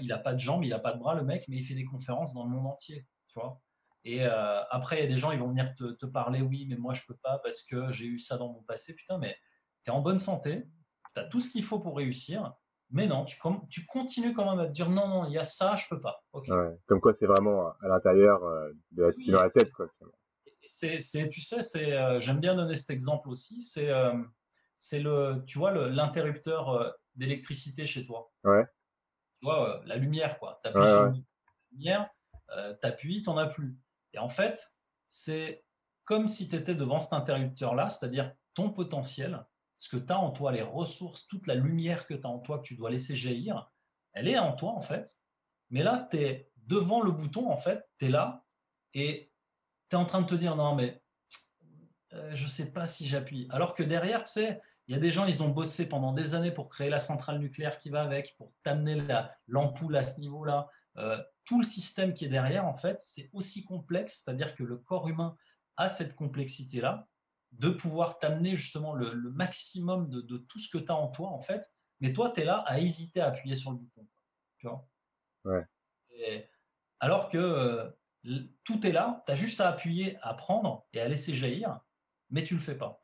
il n'a pas de jambes, il n'a pas de bras, le mec, mais il fait des conférences dans le monde entier. Tu vois et après, il y a des gens, ils vont venir te, te, parler, oui, mais moi, je peux pas parce que j'ai eu ça dans mon passé. Putain, mais tu es en bonne santé, tu as tout ce qu'il faut pour réussir. Mais non, tu, tu, continues quand même à te dire non, non, il y a ça, je peux pas. comme quoi, c'est vraiment à l'intérieur euh, de la, dans la tête. Quoi, c'est, tu sais, c'est, euh, j'aime bien donner cet exemple aussi. C'est, euh, c'est le, tu vois, l'interrupteur d'électricité chez toi. Ouais. Tu vois, la lumière, quoi. Tu appuies sur la lumière, tu appuies, tu n'en as plus. Et en fait, c'est comme si tu étais devant cet interrupteur-là, c'est-à-dire ton potentiel ce que tu as en toi, les ressources, toute la lumière que tu as en toi, que tu dois laisser jaillir, elle est en toi en fait. Mais là, tu es devant le bouton, en fait, tu es là et tu es en train de te dire non, mais euh, je ne sais pas si j'appuie. Alors que derrière, tu sais, il y a des gens, ils ont bossé pendant des années pour créer la centrale nucléaire qui va avec, pour t'amener l'ampoule à ce niveau-là. Euh, tout le système qui est derrière, en fait, c'est aussi complexe, c'est-à-dire que le corps humain a cette complexité-là de pouvoir t'amener justement le, maximum de, tout ce que tu as en toi, en fait. Mais toi, tu es là à hésiter à appuyer sur le bouton. Tu vois ouais. alors que euh, tout est là, tu as juste à appuyer, à prendre et à laisser jaillir, mais tu le fais pas.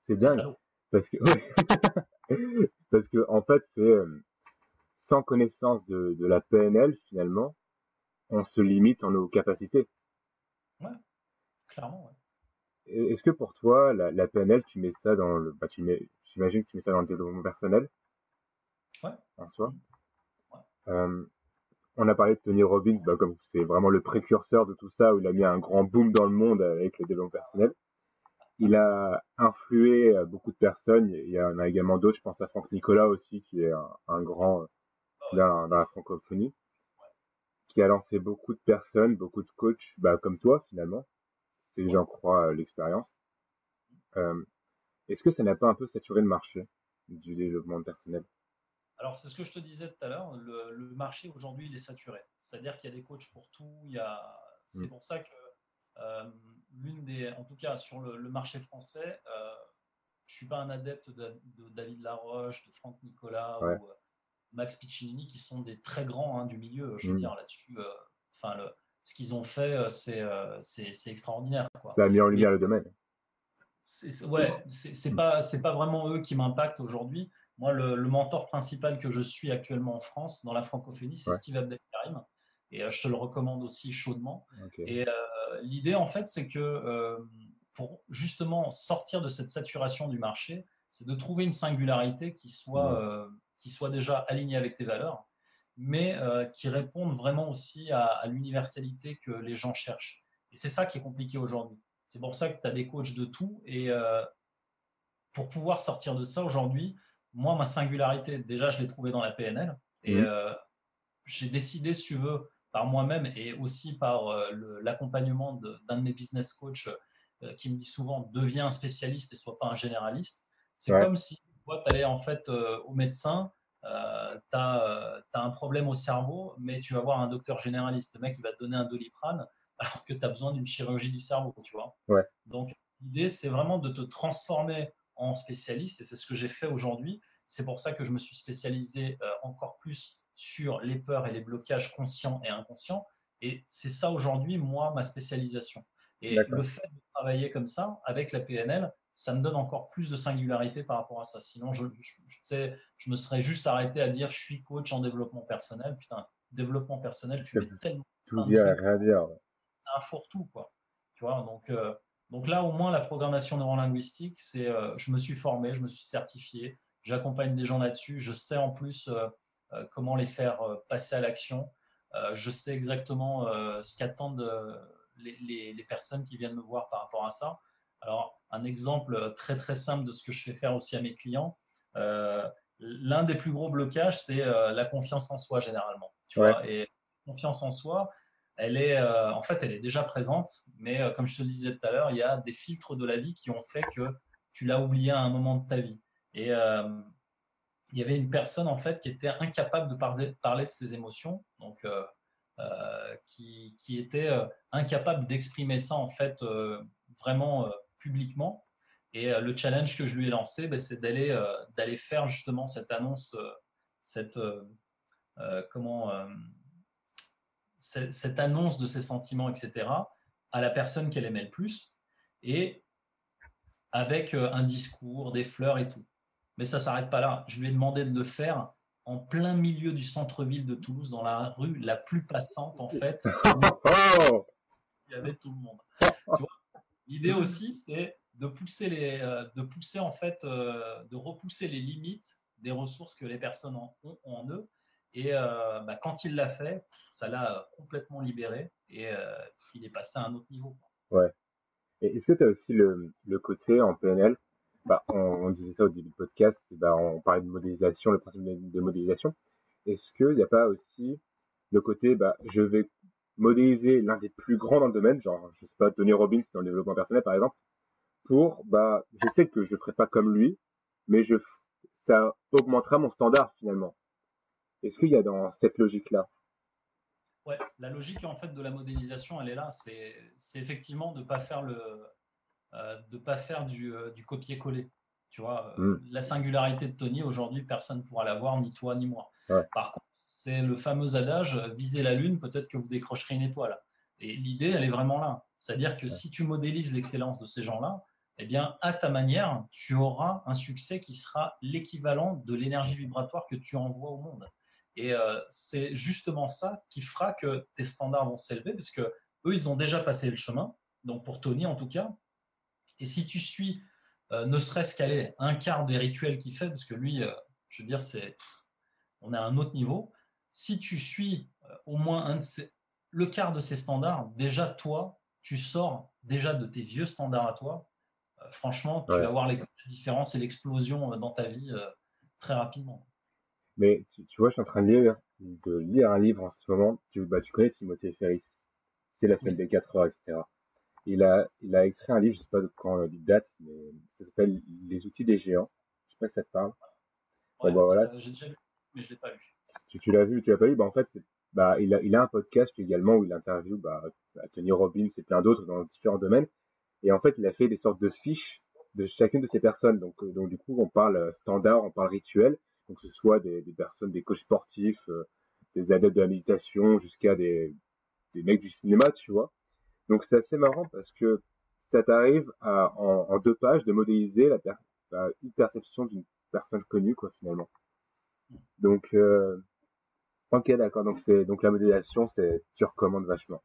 C'est dingue. Parce que, parce que, en fait, c'est euh, sans connaissance de, de la PNL, finalement, on se limite en nos capacités. Ouais, clairement, ouais. Est-ce que pour toi, la, PNL, tu mets ça dans le, bah, tu mets, j'imagine que tu mets ça dans le développement personnel? Ouais. En soi? Euh, on a parlé de Tony Robbins, bah, comme c'est vraiment le précurseur de tout ça, où il a mis un grand boom dans le monde avec le développement personnel. Il a influé euh, beaucoup de personnes. Il y en a également d'autres. Je pense à Franck Nicolas aussi, qui est un, grand euh, ah dans, dans, la francophonie, qui a lancé beaucoup de personnes, beaucoup de coachs, bah, comme toi finalement, si j'en crois l'expérience. Euh, est-ce que ça n'a pas un peu saturé le marché du développement personnel? Alors, c'est ce que je te disais tout à l'heure. Le, marché aujourd'hui, il est saturé. C'est-à-dire qu'il y a des coachs pour tout. Il y a... C'est mm. pour ça que euh, l'une des, en tout cas sur le, marché français, euh, je suis pas un adepte de, David Laroche, de Franck Nicolas ou Max Piccinini, qui sont des très grands hein, du milieu. Je veux mm. dire là-dessus. Enfin, le, ce qu'ils ont fait, euh, euh, c'est extraordinaire. Ça a mis en lumière le domaine. Ouais, c'est pas, pas vraiment eux qui m'impactent aujourd'hui. Moi, le, mentor principal que je suis actuellement en France, dans la francophonie, c'est Steve Abdelkarim. Et euh, je te le recommande aussi chaudement. Et l'idée, en fait, c'est que pour justement sortir de cette saturation du marché, c'est de trouver une singularité qui soit, qui soit déjà alignée avec tes valeurs mais qui répondent vraiment aussi à, l'universalité que les gens cherchent. Et c'est ça qui est compliqué aujourd'hui. C'est pour ça que tu as des coachs de tout. Et pour pouvoir sortir de ça aujourd'hui, moi, ma singularité, déjà, je l'ai trouvée dans la PNL. Et mmh. j'ai décidé, si tu veux, par moi-même et aussi par l'accompagnement d'un de, mes business coachs qui me dit souvent deviens un spécialiste et sois pas un généraliste. C'est comme si toi, tu allais en fait au médecin euh, tu as, euh, un problème au cerveau, mais tu vas voir un docteur généraliste, le mec, il va te donner un doliprane, alors que tu as besoin d'une chirurgie du cerveau, tu vois. Donc, l'idée, c'est vraiment de te transformer en spécialiste, et c'est ce que j'ai fait aujourd'hui. C'est pour ça que je me suis spécialisé euh, encore plus sur les peurs et les blocages conscients et inconscients. Et c'est ça aujourd'hui, moi, ma spécialisation. Et le fait de travailler comme ça, avec la PNL, ça me donne encore plus de singularité par rapport à ça. Sinon, je, sais, je me serais juste arrêté à dire je suis coach en développement personnel. Putain, développement personnel, tu mets tellement. Tout dire, rien dire. C'est un fourre-tout, quoi. Tu vois, donc, euh, donc là, au moins, la programmation neurolinguistique, c'est euh, je me suis formé, je me suis certifié, j'accompagne des gens là-dessus. Je sais en plus euh, comment les faire passer à l'action. je sais exactement ce qu'attendent les, les, les personnes qui viennent me voir par rapport à ça. Alors, un exemple très très simple de ce que je fais faire aussi à mes clients, euh, l'un des plus gros blocages, c'est euh, la confiance en soi généralement. Tu vois et la confiance en soi, elle est, euh, en fait, elle est déjà présente, mais comme je te le disais tout à l'heure, il y a des filtres de la vie qui ont fait que tu l'as oublié à un moment de ta vie. Et il y avait une personne en fait qui était incapable de parler de ses émotions, donc qui, qui, était incapable d'exprimer ça en fait vraiment publiquement. Et euh, le challenge que je lui ai lancé, ben, c'est d'aller euh, d'aller faire justement cette annonce, euh, cette, comment, cette, annonce de ses sentiments, etc., à la personne qu'elle aimait le plus, et avec un discours, des fleurs et tout. Mais ça s'arrête pas là. Je lui ai demandé de le faire en plein milieu du centre-ville de Toulouse, dans la rue la plus passante, en fait. Il y avait tout le monde. L'idée aussi, c'est de pousser les, euh, de pousser en fait, euh, de repousser les limites des ressources que les personnes ont en eux. Et euh, bah, quand il l'a fait, ça l'a complètement libéré et il est passé à un autre niveau. Ouais. Est-ce que tu as aussi le, le, côté en PNL bah, on, disait ça au début du podcast, bah, on parlait de modélisation, le principe de, modélisation. Est-ce qu'il n'y a pas aussi le côté, bah, je vais modéliser l'un des plus grands dans le domaine, genre, je sais pas, Tony Robbins dans le développement personnel, par exemple, pour, bah, je sais que je ferai pas comme lui, mais je, ça augmentera mon standard finalement. Est-ce qu'il y a dans cette logique-là? Ouais, la logique en fait de la modélisation, elle est là. C'est, c'est effectivement de pas faire le, euh, de pas faire du, euh, du copier-coller. Tu vois, euh, hmm. la singularité de Tony aujourd'hui, personne ne pourra l'avoir, ni toi ni moi. Par contre, c'est le fameux adage visez la lune, peut-être que vous décrocherez une étoile. Et l'idée, elle est vraiment là. C'est-à-dire que si tu modélises l'excellence de ces gens-là, eh bien, à ta manière, tu auras un succès qui sera l'équivalent de l'énergie vibratoire que tu envoies au monde. Et euh, c'est justement ça qui fera que tes standards vont s'élever, parce que eux, ils ont déjà passé le chemin. Donc pour Tony, en tout cas. Et si tu suis, euh, ne serait-ce qu'aller un quart des rituels qu'il fait, parce que lui, euh, je veux dire, c'est, on est à un autre niveau si tu suis euh, au moins un le quart de ces standards, déjà toi, tu sors déjà de tes vieux standards à toi. Euh, franchement, tu vas voir les, la différence et l'explosion euh, dans ta vie très rapidement. Mais tu, vois, je suis en train de lire, de lire un livre en ce moment. Tu, bah, tu connais Timothée Ferris. C'est la semaine des 4 heures, etc. Il a, il a écrit un livre, je sais pas de quand il date, mais ça s'appelle Les outils des géants. Je sais pas si ça te parle. Ouais, bah, voilà. J'ai déjà lu, mais je l'ai pas lu tu, l'as vu, tu l'as pas vu, bah en fait, bah, il a, il a un podcast également où il interviewe bah, Tony Robbins et plein d'autres dans différents domaines. Et en fait, il a fait des sortes de fiches de chacune de ces personnes. Donc, euh, donc du coup, on parle euh, standard, on parle rituel. Donc, ce soit des, des personnes, des coachs sportifs, euh, des adeptes de la méditation, jusqu'à des, des mecs du cinéma, tu vois. Donc, c'est assez marrant parce que ça t'arrive en, en, deux pages de modéliser la, la une perception d'une personne connue, quoi, finalement. Donc, euh, ok, d'accord. Donc, c'est donc la modélisation, c'est tu recommandes vachement.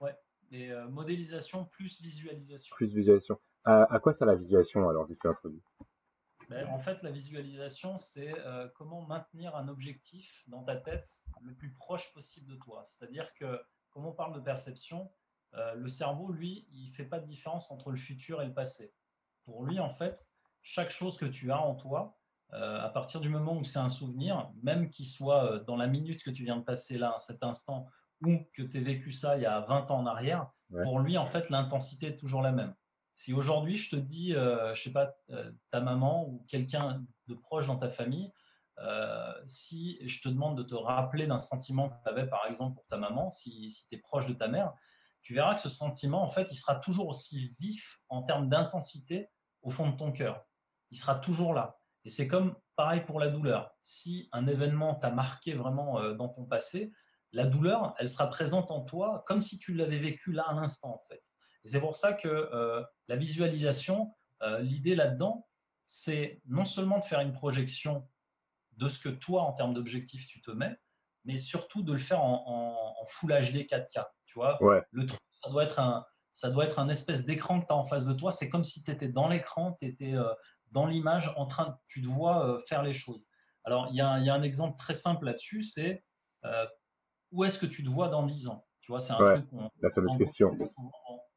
Ouais. Et euh, modélisation plus visualisation. Plus visualisation. À, quoi ça la visualisation alors vu que tu introduit? Ben, En fait, la visualisation, c'est euh, comment maintenir un objectif dans ta tête le plus proche possible de toi. C'est-à-dire que, comme on parle de perception, le cerveau, lui, il ne fait pas de différence entre le futur et le passé. Pour lui, en fait, chaque chose que tu as en toi, euh, à partir du moment où c'est un souvenir, même qu'il soit dans la minute que tu viens de passer là, à cet instant, ou que tu aies vécu ça il y a 20 ans en arrière, pour lui, en fait, l'intensité est toujours la même. Si aujourd'hui, je te dis, euh, je sais pas, euh, ta maman ou quelqu'un de proche dans ta famille, euh, si je te demande de te rappeler d'un sentiment que tu avais, par exemple, pour ta maman, si, si tu es proche de ta mère, tu verras que ce sentiment, en fait, il sera toujours aussi vif en termes d'intensité au fond de ton cœur. Il sera toujours là. Et c'est comme pareil pour la douleur. Si un événement t'a marqué vraiment dans ton passé, la douleur, elle sera présente en toi comme si tu l'avais vécu là un instant, en fait. Et c'est pour ça que euh, la visualisation, euh, l'idée là-dedans, c'est non seulement de faire une projection de ce que toi, en termes d'objectif, tu te mets, mais surtout de le faire en, Full HD 4K. Tu vois, le truc, ça doit être un, ça doit être un espèce d'écran que tu as en face de toi. C'est comme si tu étais dans l'écran, tu étais euh, dans l'image, en train tu te vois faire les choses. Alors, il y, a un exemple très simple là-dessus, c'est où est-ce que tu te vois dans 10 ans? Tu vois, c'est un truc. la fameuse question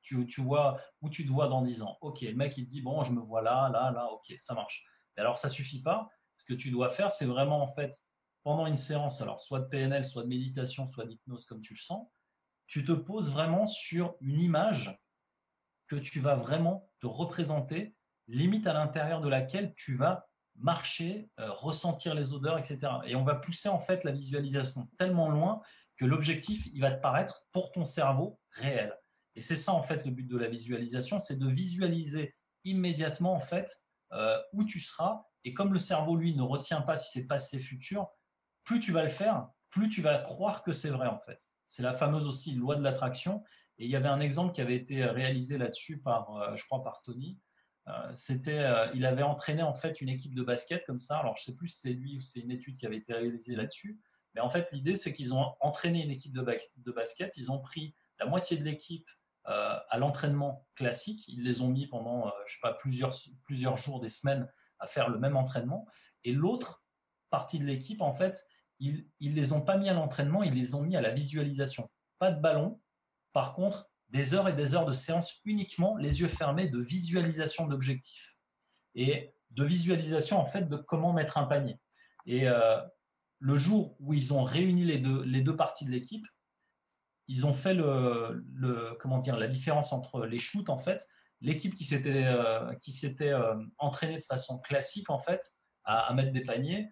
tu, vois où tu te vois dans 10 ans. Ok, le mec il dit bon, je me vois là, là, là, ok, ça marche. Et alors ça suffit pas. Ce que tu dois faire, c'est vraiment en fait pendant une séance, alors soit de PNL, soit de méditation, soit d'hypnose comme tu le sens, tu te poses vraiment sur une image que tu vas vraiment te représenter, limite à l'intérieur de laquelle tu vas marcher, euh, ressentir les odeurs, etc. Et on va pousser en fait la visualisation tellement loin que l'objectif, il va te paraître pour ton cerveau réel. Et c'est ça en fait le but de la visualisation, c'est de visualiser immédiatement en fait euh, où tu seras. Et comme le cerveau lui ne retient pas si c'est passé futur, plus tu vas le faire, plus tu vas croire que c'est vrai en fait. C'est la fameuse aussi loi de l'attraction. Et il y avait un exemple qui avait été réalisé là-dessus par, euh, je crois, par Tony. Euh, c'était, il avait entraîné en fait une équipe de basket comme ça. Alors je sais plus si c'est lui ou c'est une étude qui avait été réalisée là-dessus. Mais en fait, l'idée, c'est qu'ils ont entraîné une équipe de, basket. Ils ont pris la moitié de l'équipe euh, à l'entraînement classique. Ils les ont mis pendant, euh, je sais pas, plusieurs, plusieurs jours, des semaines à faire le même entraînement. Et l'autre partie de l'équipe, en fait, ils ne les ont pas mis à l'entraînement, ils les ont mis à la visualisation. Pas de ballon. Par contre, des heures et des heures de séance uniquement, les yeux fermés, de visualisation d'objectifs. Et de visualisation, en fait, de comment mettre un panier. Et euh, le jour où ils ont réuni les deux, les deux parties de l'équipe, ils ont fait le, comment dire, la différence entre les shoots, en fait. L'équipe qui s'était euh, qui s'était euh, entraînée de façon classique, en fait, à, mettre des paniers,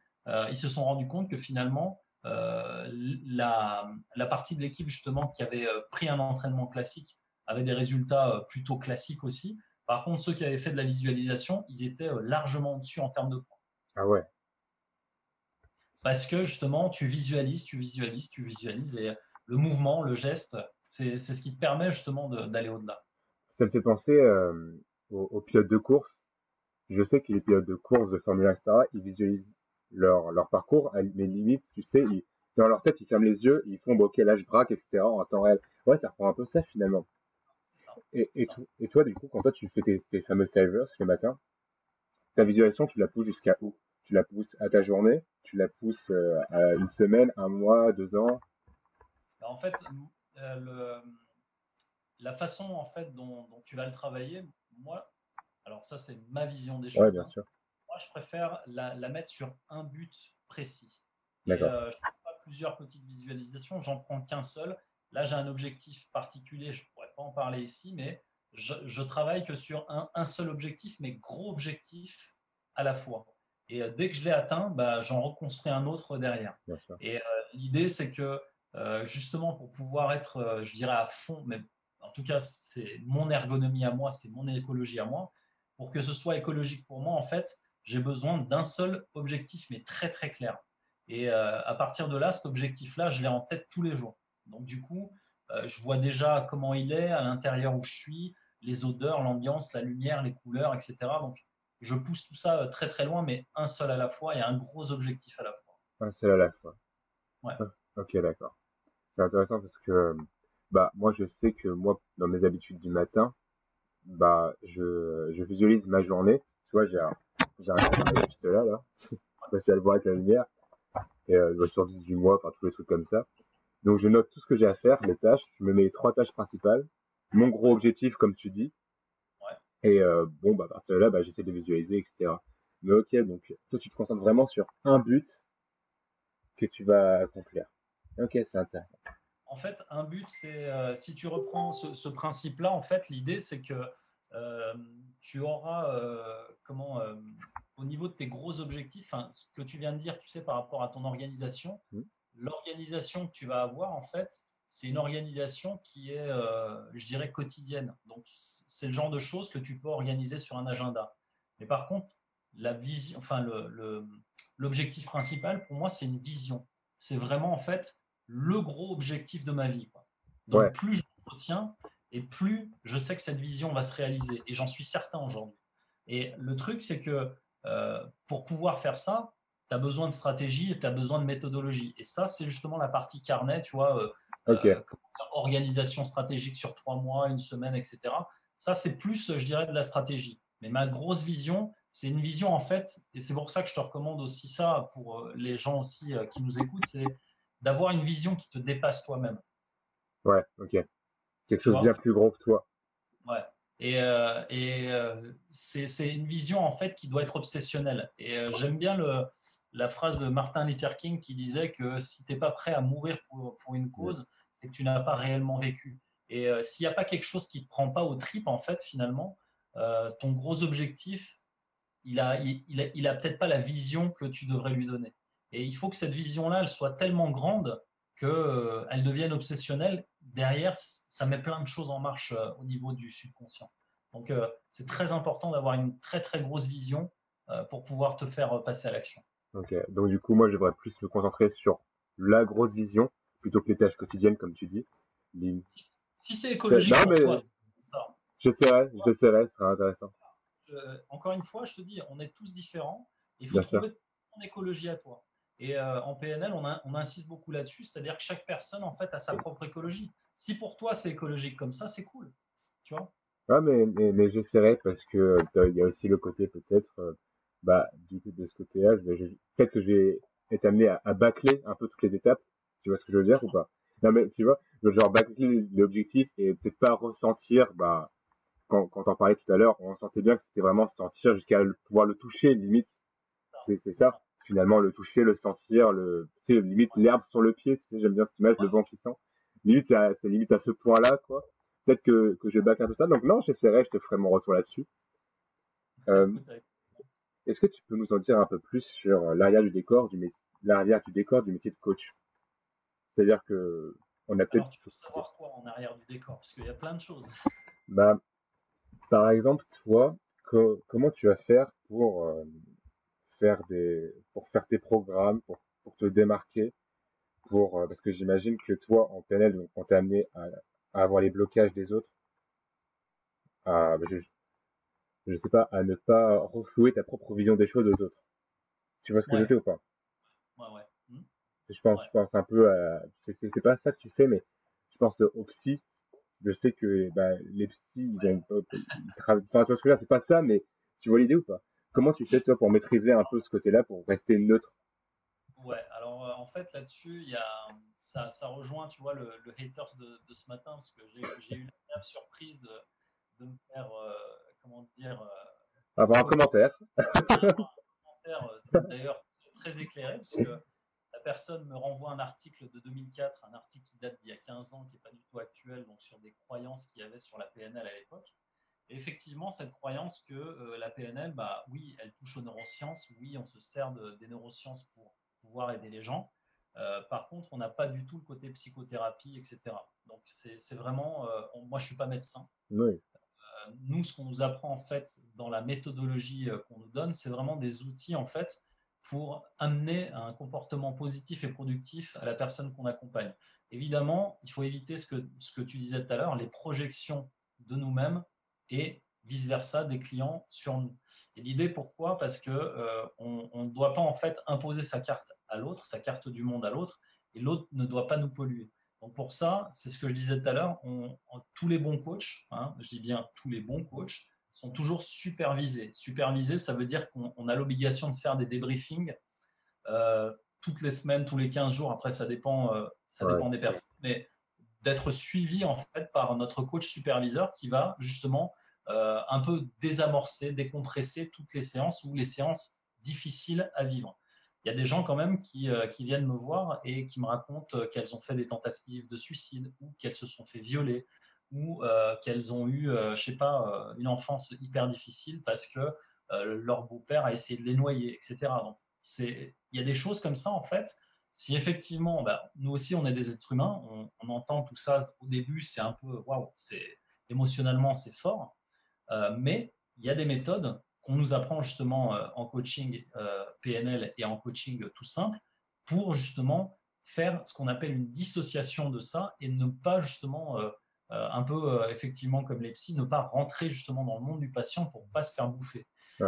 ils se sont rendus compte que finalement, la, la, partie de l'équipe, justement, qui avait pris un entraînement classique, avait des résultats plutôt classiques aussi. Par contre, ceux qui avaient fait de la visualisation, ils étaient largement au-dessus en termes de points. Ah ouais. Parce que justement, tu visualises, tu visualises, tu visualises. Et le mouvement, le geste, c'est ce qui te permet justement d'aller au-delà. Ça me fait penser euh, aux, pilotes de course. Je sais que les pilotes de course, de Formule 1, etc., ils visualisent leur, leur parcours, mais limite, tu sais, dans leur tête, ils ferment les yeux, ils font, bon, ok, là, je braque, etc., en temps réel. Ouais, ça reprend un peu ça, finalement. et, et, et, toi, du coup, quand toi, tu fais tes, tes fameux savers le matin, ta visualisation, tu la pousses jusqu'à où? Tu la pousses à ta journée? Tu la pousses euh, à une semaine, un mois, deux ans? En fait, euh, la façon en fait dont, tu vas le travailler, moi, alors ça c'est ma vision des choses. bien hein. sûr. Je préfère la, mettre sur un but précis. D'accord. Euh, je ne prends pas plusieurs petites visualisations, j'en prends qu'un seul. Là, j'ai un objectif particulier, je ne pourrais pas en parler ici, mais je, je travaille que sur un, seul objectif, mais gros objectif à la fois. Et euh, dès que je l'ai atteint, bah, j'en reconstruis un autre derrière. Et l'idée, c'est que euh, justement pour pouvoir être, euh, je dirais, à fond, mais en tout cas, c'est mon ergonomie à moi, c'est mon écologie à moi. Pour que ce soit écologique pour moi, en fait, j'ai besoin d'un seul objectif, mais très très clair. Et euh, à partir de là, cet objectif-là, je l'ai en tête tous les jours. Donc du coup, je vois déjà comment il est, à l'intérieur où je suis, les odeurs, l'ambiance, la lumière, les couleurs, etc. Donc je pousse tout ça très très loin, mais un seul à la fois et un gros objectif à la fois. Un seul à la fois. Ouais. Ok, d'accord c'est intéressant parce que bah moi je sais que moi dans mes habitudes du matin bah je, je visualise ma journée tu vois j'ai j'ai un juste là, là. je sais pas si elle voit avec la lumière. Et euh, sur 18 mois, enfin tous les trucs comme ça. Donc je note tout ce que j'ai à faire, les tâches. Je me mets trois tâches principales. Mon gros objectif, comme tu dis. Ouais. Et euh, bon, bah, à partir de là, bah, j'essaie de visualiser, etc. Mais ok, donc toi tu te concentres vraiment sur un but que tu vas accomplir. Ok, c'est intéressant. En fait, un but, c'est euh, si tu reprends ce, principe-là, en fait, l'idée c'est que tu auras euh, comment au niveau de tes gros objectifs, ce que tu viens de dire, tu sais, par rapport à ton organisation, mmh. l'organisation que tu vas avoir, en fait, c'est une organisation qui est, je dirais, quotidienne. Donc, c'est le genre de choses que tu peux organiser sur un agenda. Mais par contre, la vision, enfin, l'objectif le, principal, pour moi, c'est une vision. C'est vraiment, en fait, le gros objectif de ma vie. Donc, plus je retiens et plus je sais que cette vision va se réaliser. Et j'en suis certain aujourd'hui. Et le truc, c'est que euh, pour pouvoir faire ça, tu as besoin de stratégie et tu as besoin de méthodologie. Et ça, c'est justement la partie carnet, tu vois, euh, euh, organisation stratégique sur trois mois, une semaine, etc. Ça, c'est plus, je dirais, de la stratégie. Mais ma grosse vision, c'est une vision en fait, et c'est pour ça que je te recommande aussi ça pour les gens aussi qui nous écoutent, c'est d'avoir une vision qui te dépasse toi-même. Ouais, ok. Quelque chose de bien plus gros que toi. Ouais. Et, euh, et euh, c'est une vision en fait qui doit être obsessionnelle. Et euh, j'aime bien le, la phrase de Martin Luther King qui disait que si tu n'es pas prêt à mourir pour, pour une cause, c'est que tu n'as pas réellement vécu. Et s'il n'y a pas quelque chose qui ne te prend pas au trip, en fait, finalement, ton gros objectif, il a, il, il a, il a peut-être pas la vision que tu devrais lui donner. Et il faut que cette vision-là, elle soit tellement grande qu'elle devienne obsessionnelle derrière, ça met plein de choses en marche euh, au niveau du subconscient. Donc, euh, c'est très important d'avoir une très, très grosse vision euh, pour pouvoir te faire passer à l'action. Ok, donc du coup, moi, je devrais plus me concentrer sur la grosse vision plutôt que les tâches quotidiennes, comme tu dis. Si c'est écologique pour toi, ça. J'essaierai, j'essaierai, ce sera intéressant. encore une fois, je te dis, on est tous différents. Il faut trouver ton écologie à toi. Et euh, en PNL, on, insiste beaucoup là-dessus, c'est-à-dire que chaque personne, en fait, a sa propre écologie. Si pour toi, c'est écologique comme ça, c'est cool. Tu vois? Ah, mais, mais, j'essaierai parce que il y a aussi le côté peut-être, euh, bah, du coup, de ce côté-là, peut-être que je vais être amené à, à, bâcler un peu toutes les étapes. Tu vois ce que je veux dire ou pas? Non, mais tu vois, genre bâcler l'objectif et peut-être pas ressentir, bah, quand, quand on parlait tout à l'heure, on sentait bien que c'était vraiment sentir jusqu'à pouvoir le toucher, limite. C'est ça finalement le toucher, le sentir, le, tu sais, limite l'herbe sur le pied, tu sais, j'aime bien cette image, le vent qui sent. Limite, c'est limite à ce point-là, quoi. Peut-être que, que je back un peu ça. Donc non, j'essaierai, je te ferai mon retour là-dessus. Euh, Est-ce que tu peux nous en dire un peu plus sur l'arrière du décor du métier, l'arrière du décor du métier de coach? C'est-à-dire que on a peut-être. tu peux savoir quoi en arrière du décor Parce qu'il y a plein de choses. Bah, par exemple, toi, comment tu vas faire pour euh, faire des, pour faire tes programmes, pour, pour te démarquer, pour, euh, parce que j'imagine que toi, en PNL, on t'a amené à, à, avoir les blocages des autres, à, je, je sais pas, à ne pas reflouer ta propre vision des choses aux autres. Tu vois ce que je veux ou pas? Ouais, ouais. Hmm? Je pense, je pense un peu à, c'est pas ça que tu fais, mais je pense aux psy. Je sais que, bah, les psys, ils ont, ils travaillent, enfin, tu vois ce que c'est pas ça, mais tu vois l'idée ou pas? Comment tu fais toi pour maîtriser un peu ce côté-là, pour rester neutre? Ouais, alors euh, en fait là-dessus, il y a, ça, ça, rejoint, tu vois, le, le haters de, de, ce matin, parce que j'ai eu la surprise de, de, me faire, euh, comment dire... Euh, Avoir un commentaire. un commentaire d'ailleurs très éclairé, parce que la personne me renvoie un article de 2004, un article qui date d'il y a 15 ans, qui n'est pas du tout actuel, donc sur des croyances qu'il y avait sur la PNL à l'époque effectivement, cette croyance que euh, la PNL, bah, oui, elle touche aux neurosciences, oui, on se sert des neurosciences pour pouvoir aider les gens. Euh, par contre, on n'a pas du tout le côté psychothérapie, etc. Donc, c'est vraiment, euh, moi, je suis pas médecin. nous, ce qu'on nous apprend en fait dans la méthodologie qu'on nous donne, c'est vraiment des outils en fait pour amener un comportement positif et productif à la personne qu'on accompagne. Évidemment, il faut éviter ce que, ce que tu disais tout à l'heure, les projections de nous-mêmes et vice-versa des clients sur nous. Et l'idée, pourquoi? Parce que euh, on ne doit pas en fait imposer sa carte à l'autre, sa carte du monde à l'autre, et l'autre ne doit pas nous polluer. Donc pour ça, c'est ce que je disais tout à l'heure, tous les bons coachs, hein, je dis bien tous les bons coachs, sont toujours supervisés. Supervisés, ça veut dire qu'on a l'obligation de faire des débriefings euh, toutes les semaines, tous les 15 jours. Après, ça dépend, euh, ça dépend des personnes. Mais d'être suivi en fait par notre coach superviseur qui va justement euh, un peu désamorcer, décompresser toutes les séances ou les séances difficiles à vivre. Il y a des gens quand même qui, qui viennent me voir et qui me racontent qu'elles ont fait des tentatives de suicide ou qu'elles se sont fait violer ou euh, qu'elles ont eu, euh, je sais pas, euh, une enfance hyper difficile parce que leur beau-père a essayé de les noyer, etc. Donc, il y a des choses comme ça, en fait. Si effectivement, bah, nous aussi, on est des êtres humains, on, entend tout ça au début, c'est un peu, waouh, c'est émotionnellement, c'est fort. Mais il y a des méthodes qu'on nous apprend justement en coaching PNL et en coaching tout simple pour justement faire ce qu'on appelle une dissociation de ça et ne pas justement euh, un peu euh, effectivement comme les psys, ne pas rentrer justement dans le monde du patient pour ne pas se faire bouffer.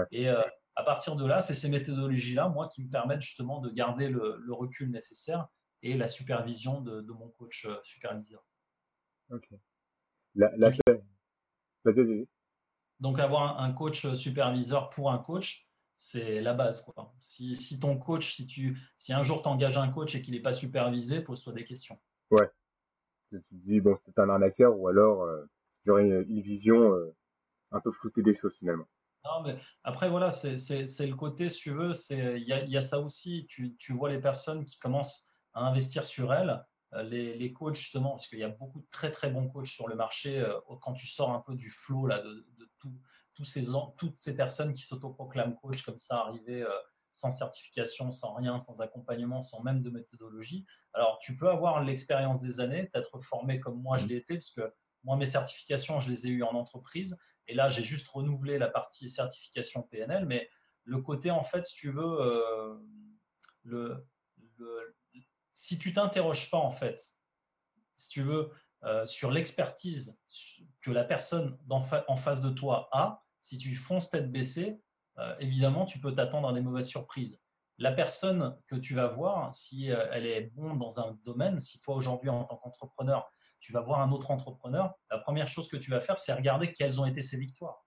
Et euh, à partir de là, c'est ces méthodologies-là, moi, qui me permettent justement de garder le, recul nécessaire et la supervision de, mon coach superviseur. Ok. La, la... Vas-y, Donc avoir un coach superviseur pour un coach, c'est la base. Quoi. Si, si, ton coach, si, tu, si un jour tu engages un coach et qu'il n'est pas supervisé, pose-toi des questions. Ouais, tu te dis bon c'est un arnaqueur ou alors euh, j'aurais une, vision euh, un peu floutée des choses finalement. Non, mais après, voilà, c'est le côté, si tu veux, il y a, y a, ça aussi. Tu, tu, vois les personnes qui commencent à investir sur elles, euh, les, les coachs, justement, parce qu'il y a beaucoup de très, très bons coachs sur le marché. Quand tu sors un peu du flow là, de, ces, toutes ces personnes qui s'autoproclament coach comme ça, arriver sans certification, sans rien, sans accompagnement, sans même de méthodologie. Alors, tu peux avoir l'expérience des années, t'être formé comme moi je l'ai été, parce que moi, mes certifications, je les ai eues en entreprise. Et là, j'ai juste renouvelé la partie certification PNL. Mais le côté, en fait, si tu veux, euh, le, si tu t'interroges pas, en fait, si tu veux, euh, sur l'expertise que la personne en face de toi a, si tu fonces tête baissée, euh, évidemment, tu peux t'attendre à des mauvaises surprises. La personne que tu vas voir, si euh, elle est bonne dans un domaine, si toi aujourd'hui en tant qu'entrepreneur, tu vas voir un autre entrepreneur, la première chose que tu vas faire, c'est regarder quelles ont été ses victoires.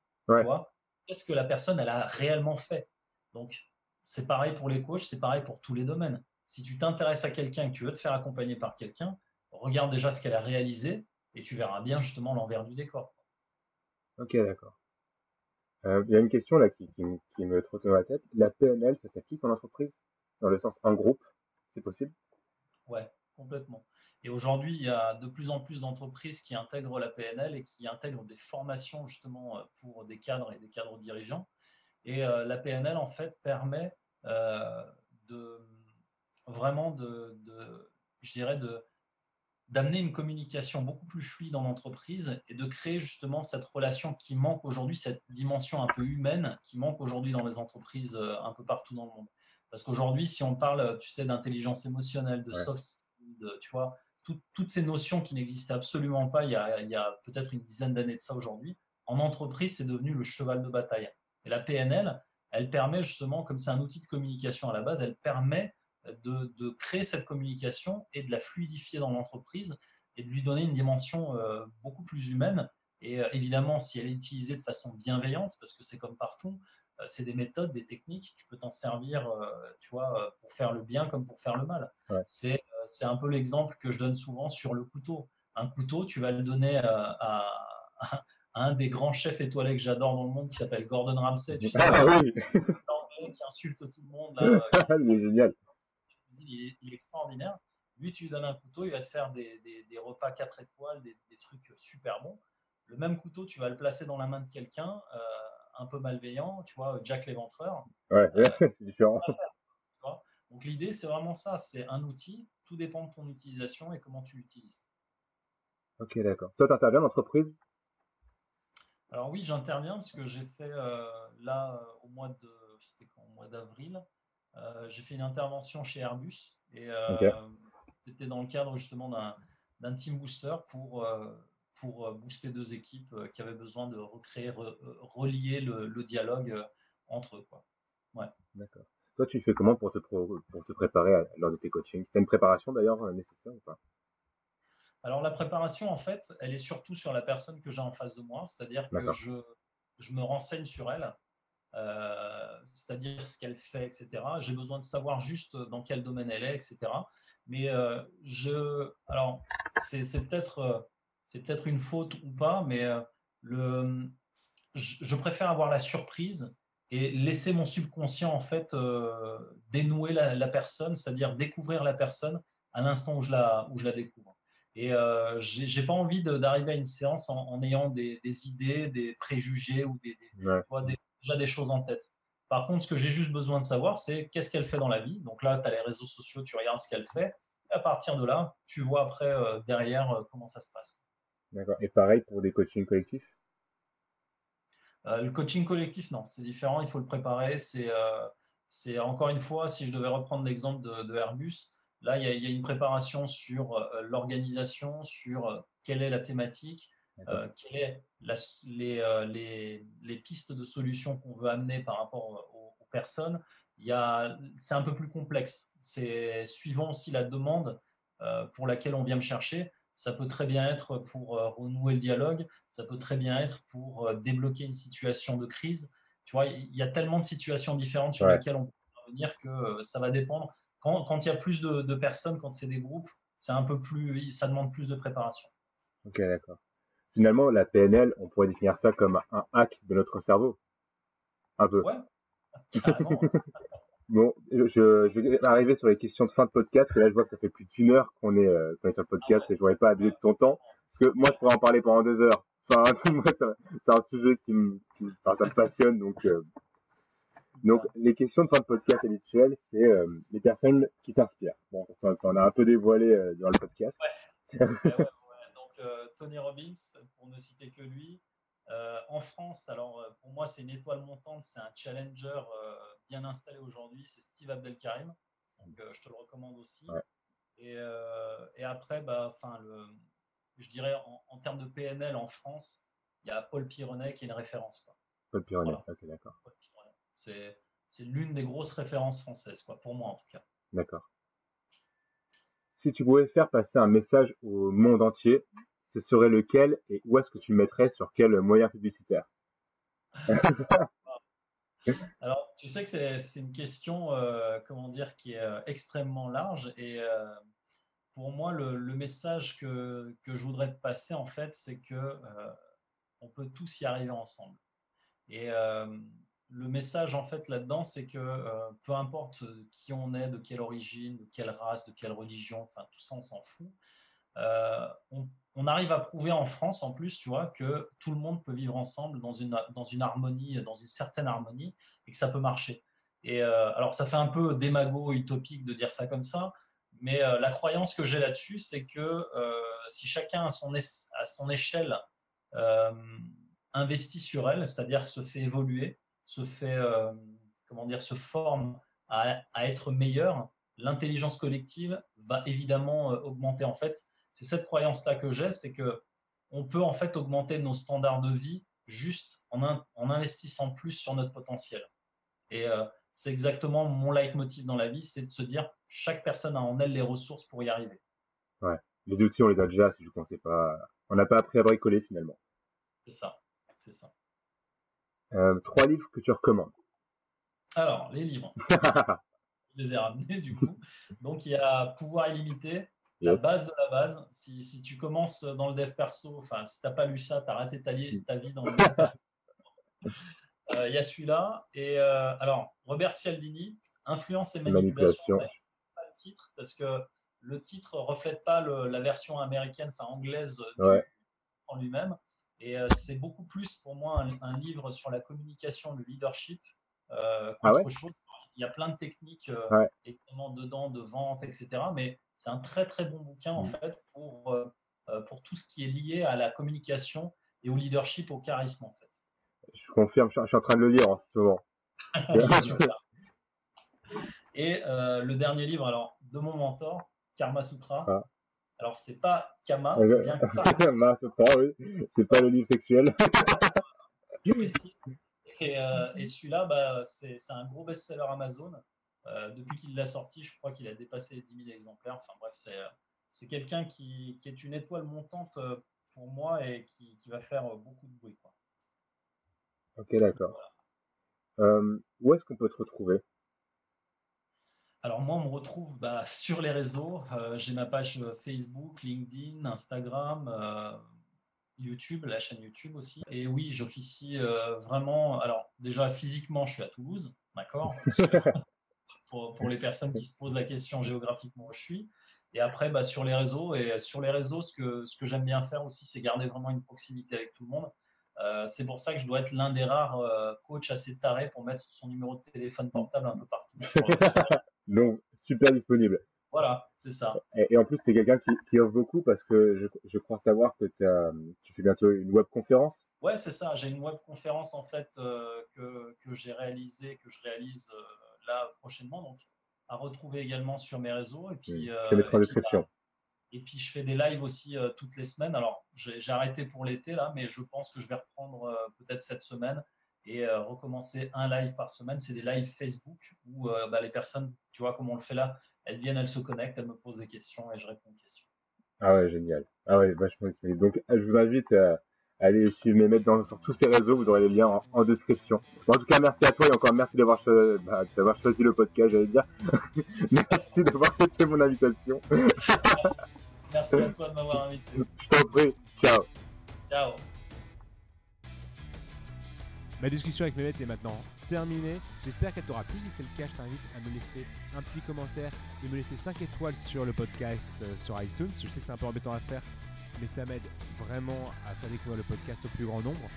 Qu'est-ce que la personne elle a réellement fait Donc, c'est pareil pour les coachs, c'est pareil pour tous les domaines. Si tu t'intéresses à quelqu'un et que tu veux te faire accompagner par quelqu'un, regarde déjà ce qu'elle a réalisé et tu verras bien justement l'envers du décor. Ok, d'accord. Euh, il y a une question là qui, qui, me trotte dans la tête. La PNL, ça s'applique en entreprise? Dans le sens en groupe C'est possible? Ouais, complètement. Et aujourd'hui, il y a de plus en plus d'entreprises qui intègrent la PNL et qui intègrent des formations justement euh, pour des cadres et des cadres dirigeants. Et euh, la PNL, en fait, permet de vraiment de, de, je dirais, de, d'amener une communication beaucoup plus fluide dans l'entreprise et de créer justement cette relation qui manque aujourd'hui, cette dimension un peu humaine qui manque aujourd'hui dans les entreprises euh, un peu partout dans le monde. Parce qu'aujourd'hui, si on parle, tu sais, d'intelligence émotionnelle, de soft skills, tu vois, toutes ces notions qui n'existaient absolument pas il y a, a peut-être une dizaine d'années de ça aujourd'hui, en entreprise, c'est devenu le cheval de bataille. Et la PNL, elle permet justement, comme c'est un outil de communication à la base, elle permet de, créer cette communication et de la fluidifier dans l'entreprise et de lui donner une dimension euh, beaucoup plus humaine. Et euh, évidemment, si elle est utilisée de façon bienveillante, parce que c'est comme partout, euh, c'est des méthodes, des techniques, tu peux t'en servir, tu vois, pour faire le bien comme pour faire le mal. C'est un peu l'exemple que je donne souvent sur le couteau. Un couteau, tu vas le donner à, un des grands chefs étoilés que j'adore dans le monde qui s'appelle Gordon Ramsay. Tu sais, ah, oui. qui insulte tout le monde. Là, il est génial il est, extraordinaire. Lui, tu lui donnes un couteau, il va te faire des, repas 4 étoiles, des, trucs super bons. Le même couteau, tu vas le placer dans la main de quelqu'un euh, un peu malveillant, tu vois, Jack l'éventreur. Ouais, euh, c'est différent. Donc l'idée, c'est vraiment ça, c'est un outil, tout dépend de ton utilisation et comment tu l'utilises. Ok, d'accord. Toi, tu interviens en entreprise Alors oui, j'interviens parce que j'ai fait euh, là au mois de, c'était au mois d'avril, j'ai fait une intervention chez Airbus et euh, c'était dans le cadre justement d'un team booster pour, euh, pour booster deux équipes qui avaient besoin de recréer, relier le, dialogue entre eux. Quoi. Ouais. D'accord. Toi, tu fais comment pour te, pour te préparer lors de tes coachings? Tu as une préparation d'ailleurs nécessaire ou pas? Alors, la préparation, en fait, elle est surtout sur la personne que j'ai en face de moi. C'est-à-dire que je, je me renseigne sur elle, euh, c'est-à-dire ce qu'elle fait, etc. J'ai besoin de savoir juste dans quel domaine elle est, etc. Mais euh, je, alors, c'est peut-être c'est peut-être une faute ou pas, mais le, je, préfère avoir la surprise et laisser mon subconscient en fait dénouer la, personne, c'est-à-dire découvrir la personne à l'instant où je la où je la découvre. Et euh, j'ai pas envie d'arriver à une séance en, ayant des, idées, des préjugés ou des, déjà des choses en tête. Par contre, ce que j'ai juste besoin de savoir, c'est qu'est-ce qu'elle fait dans la vie. Donc là, tu as les réseaux sociaux, tu regardes ce qu'elle fait. Et à partir de là, tu vois après, euh, derrière, euh, comment ça se passe. D'accord. Et pareil pour des coachings collectifs? Euh, Le coaching collectif, non, c'est différent. Il faut le préparer. C'est encore une fois, si je devais reprendre l'exemple de, Airbus, Là, il y, a, une préparation sur l'organisation, sur quelle est la thématique, euh, quelles sont les, les, pistes de solutions qu'on veut amener par rapport aux, personnes? C'est un peu plus complexe. C'est suivant aussi la demande pour laquelle on vient me chercher. Ça peut très bien être pour renouer le dialogue, ça peut très bien être pour débloquer une situation de crise. Tu vois, il y a tellement de situations différentes sur lesquelles on peut venir que ça va dépendre quand, il y a plus de, personnes, quand c'est des groupes, c'est un peu plus, ça demande plus de préparation. Ok, d'accord. Finalement, la PNL, on pourrait définir ça comme un hack de notre cerveau. Un peu. Ouais. bon, je, vais arriver sur les questions de fin de podcast, que là, je vois que ça fait plus d'une heure qu'on est, euh, sur le podcast et je voudrais pas abuser de ton temps, parce que moi, je pourrais en parler pendant deux heures. Enfin, moi, c'est un sujet qui me, enfin, ça me passionne, donc euh, donc, les questions de fin de podcast habituelles, c'est euh, les personnes qui t'inspirent. Bon, tu en as un peu dévoilé euh, dans le podcast. Ouais. Euh, Tony Robbins, pour ne citer que lui. en France, alors pour moi, c'est une étoile montante, c'est un challenger bien installé aujourd'hui, c'est Steve Abdelkarim. Donc, je te le recommande aussi. Et, et, après, bah, le, je dirais en, termes de PNL en France, il y a Paul Pironnet qui est une référence. Quoi. Paul Pironnet, ok, d'accord. C'est l'une des grosses références françaises, quoi, pour moi en tout cas. D'accord. Si tu pouvais faire passer un message au monde entier, ce serait lequel et où est-ce que tu le mettrais sur quel moyen publicitaire? Alors, tu sais que c'est une question, euh, comment dire, qui est euh, extrêmement large. Et euh, pour moi, le, message que, que, je voudrais passer, en fait, c'est que on peut tous y arriver ensemble. Et le message en fait là-dedans, c'est que peu importe qui on est, de quelle origine, de quelle race, de quelle religion, enfin tout ça on s'en fout. On, arrive à prouver en France en plus, tu vois, que tout le monde peut vivre ensemble dans une, dans une harmonie, dans une certaine harmonie, et que ça peut marcher. Et alors ça fait un peu démago utopique de dire ça comme ça, mais la croyance que j'ai là-dessus, c'est que si chacun à son, à son échelle investit sur elle, c'est-à-dire se fait évoluer, se fait, euh, comment dire, se forme à, être meilleur, l'intelligence collective va évidemment euh, augmenter. En fait, c'est cette croyance-là que j'ai, c'est que on peut en fait augmenter nos standards de vie juste en, en investissant plus sur notre potentiel. Et euh, c'est exactement mon leitmotiv dans la vie, c'est de se dire chaque personne a en elle les ressources pour y arriver. Ouais, les outils on les a déjà, si je ne pensais pas. On n'a pas appris à bricoler finalement. C'est ça, c'est ça. Euh, trois livres que tu recommandes. Alors, les livres. je les ai ramenés du coup. Donc, il y a Pouvoir illimité, la base de la base. Si, si, tu commences dans le dev perso, enfin, si tu n'as pas lu ça, tu as raté ta, ta, vie dans le dev perso. Euh, il y a celui-là. Et euh, alors, Robert Cialdini, Influence et manipulation. manipulation. pas le titre parce que le titre reflète pas le, la version américaine, enfin anglaise en lui-même. Et euh, c'est beaucoup plus pour moi un, livre sur la communication, le leadership, euh, ah chose. Il y a plein de techniques, euh, évidemment, dedans, de vente, etc. Mais c'est un très très bon bouquin en mmh. fait pour, euh, pour tout ce qui est lié à la communication et au leadership, au charisme en fait. Je confirme, je, suis en train de le lire en ce moment. et le dernier livre, alors, de mon mentor, Karma Sutra. Ah. Alors, c'est pas Kama, c'est bien Kama. oui. C'est pas le livre sexuel. et, euh, et celui-là, bah, c'est un gros best-seller Amazon. Euh, depuis qu'il l'a sorti, je crois qu'il a dépassé les 10 000 exemplaires. Enfin bref, c'est quelqu'un qui, qui, est une étoile montante euh, pour moi et qui, qui va faire beaucoup de bruit. Quoi. Ok, d'accord. Euh, où est-ce qu'on peut te retrouver? Alors moi, on me retrouve bah, sur les réseaux. Euh, j'ai ma page Facebook, LinkedIn, Instagram, euh, YouTube, la chaîne YouTube aussi. Et oui, j'officie vraiment. Alors déjà, physiquement, je suis à Toulouse, d'accord? pour, pour, les personnes qui se posent la question géographiquement où je suis. Et après, bah, sur les réseaux. Et sur les réseaux, ce que, ce que j'aime bien faire aussi, c'est garder vraiment une proximité avec tout le monde. Euh, c'est pour ça que je dois être l'un des rares euh, coachs assez tarés pour mettre son numéro de téléphone portable un peu partout. Donc, super disponible. Voilà, c'est ça. Et, en plus, tu es quelqu'un qui, qui, offre beaucoup parce que je, je crois savoir que tu fais bientôt une web conférence. Ouais, c'est ça. J'ai une web conférence en fait euh, que, que j'ai réalisée, que je réalise là prochainement. Donc, à retrouver également sur mes réseaux. Et puis, je te mettrai en description. Et puis, je fais des lives aussi euh, toutes les semaines. Alors, j'ai arrêté pour l'été, là, mais je pense que je vais reprendre euh, peut-être cette semaine et euh, recommencer un live par semaine. C'est des lives Facebook où bah, les personnes, tu vois, comme on le fait là, elles viennent, elles se connectent, elles me posent des questions et je réponds aux questions. Ah ouais, génial. Ah ouais, vachement disponible. Donc, je vous invite à aller suivre mes maîtres sur tous ces réseaux. Vous aurez les liens en, description. en tout cas, merci à toi et encore merci d'avoir bah, choisi le podcast, j'allais dire. merci d'avoir accepté mon invitation. Merci à toi de m'avoir invité. Je t'en prie. Ciao. Ciao. Ma discussion avec Mehmet est maintenant terminée. J'espère qu'elle t'aura plu. Si c'est le cas, je t'invite à me laisser un petit commentaire et me laisser 5 étoiles sur le podcast euh, sur iTunes. Je sais que c'est un peu embêtant à faire, mais ça m'aide vraiment à faire découvrir le podcast au plus grand nombre.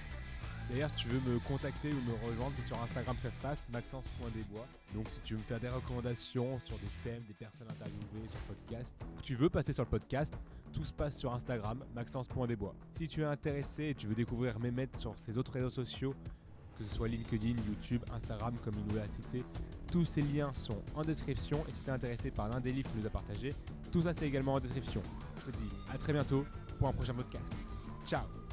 D'ailleurs, si tu veux me contacter ou me rejoindre, c'est sur Instagram que ça se passe, maxence.desbois. Donc, si tu veux me faire des recommandations sur des thèmes, des personnes interviewées sur le podcast, ou tu veux passer sur le podcast, tout se passe sur Instagram, maxence.desbois. Si tu es intéressé et tu veux découvrir maîtres sur ces autres réseaux sociaux, que ce soit LinkedIn, YouTube, Instagram, comme il nous l'a cité, tous ces liens sont en description. Et si tu es intéressé par l'un des livres qu'il nous a partagé, tout ça c'est également en description. Je te dis à très bientôt pour un prochain podcast. Ciao